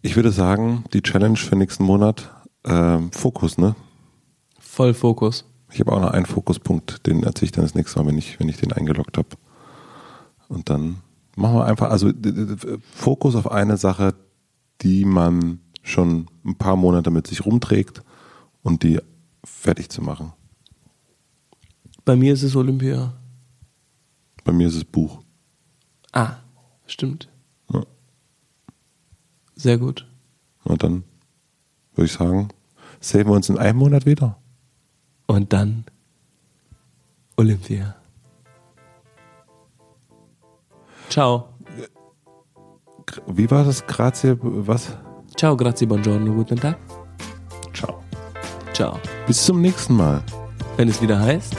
Ich würde sagen, die Challenge für nächsten Monat, ähm, Fokus, ne? Voll Fokus. Ich habe auch noch einen Fokuspunkt, den erzähle ich dann das nächste Mal, wenn ich, wenn ich den eingeloggt habe. Und dann machen wir einfach, also Fokus auf eine Sache, die man schon ein paar Monate mit sich rumträgt und die fertig zu machen. Bei mir ist es Olympia. Bei mir ist es Buch. Ah, stimmt. Ja. Sehr gut. Und dann würde ich sagen, sehen wir uns in einem Monat wieder. Und dann Olympia. Ciao. Wie war das? Grazie, was? Ciao, grazie, buongiorno, guten Tag. Ciao. Ciao. Bis zum nächsten Mal. Wenn es wieder heißt,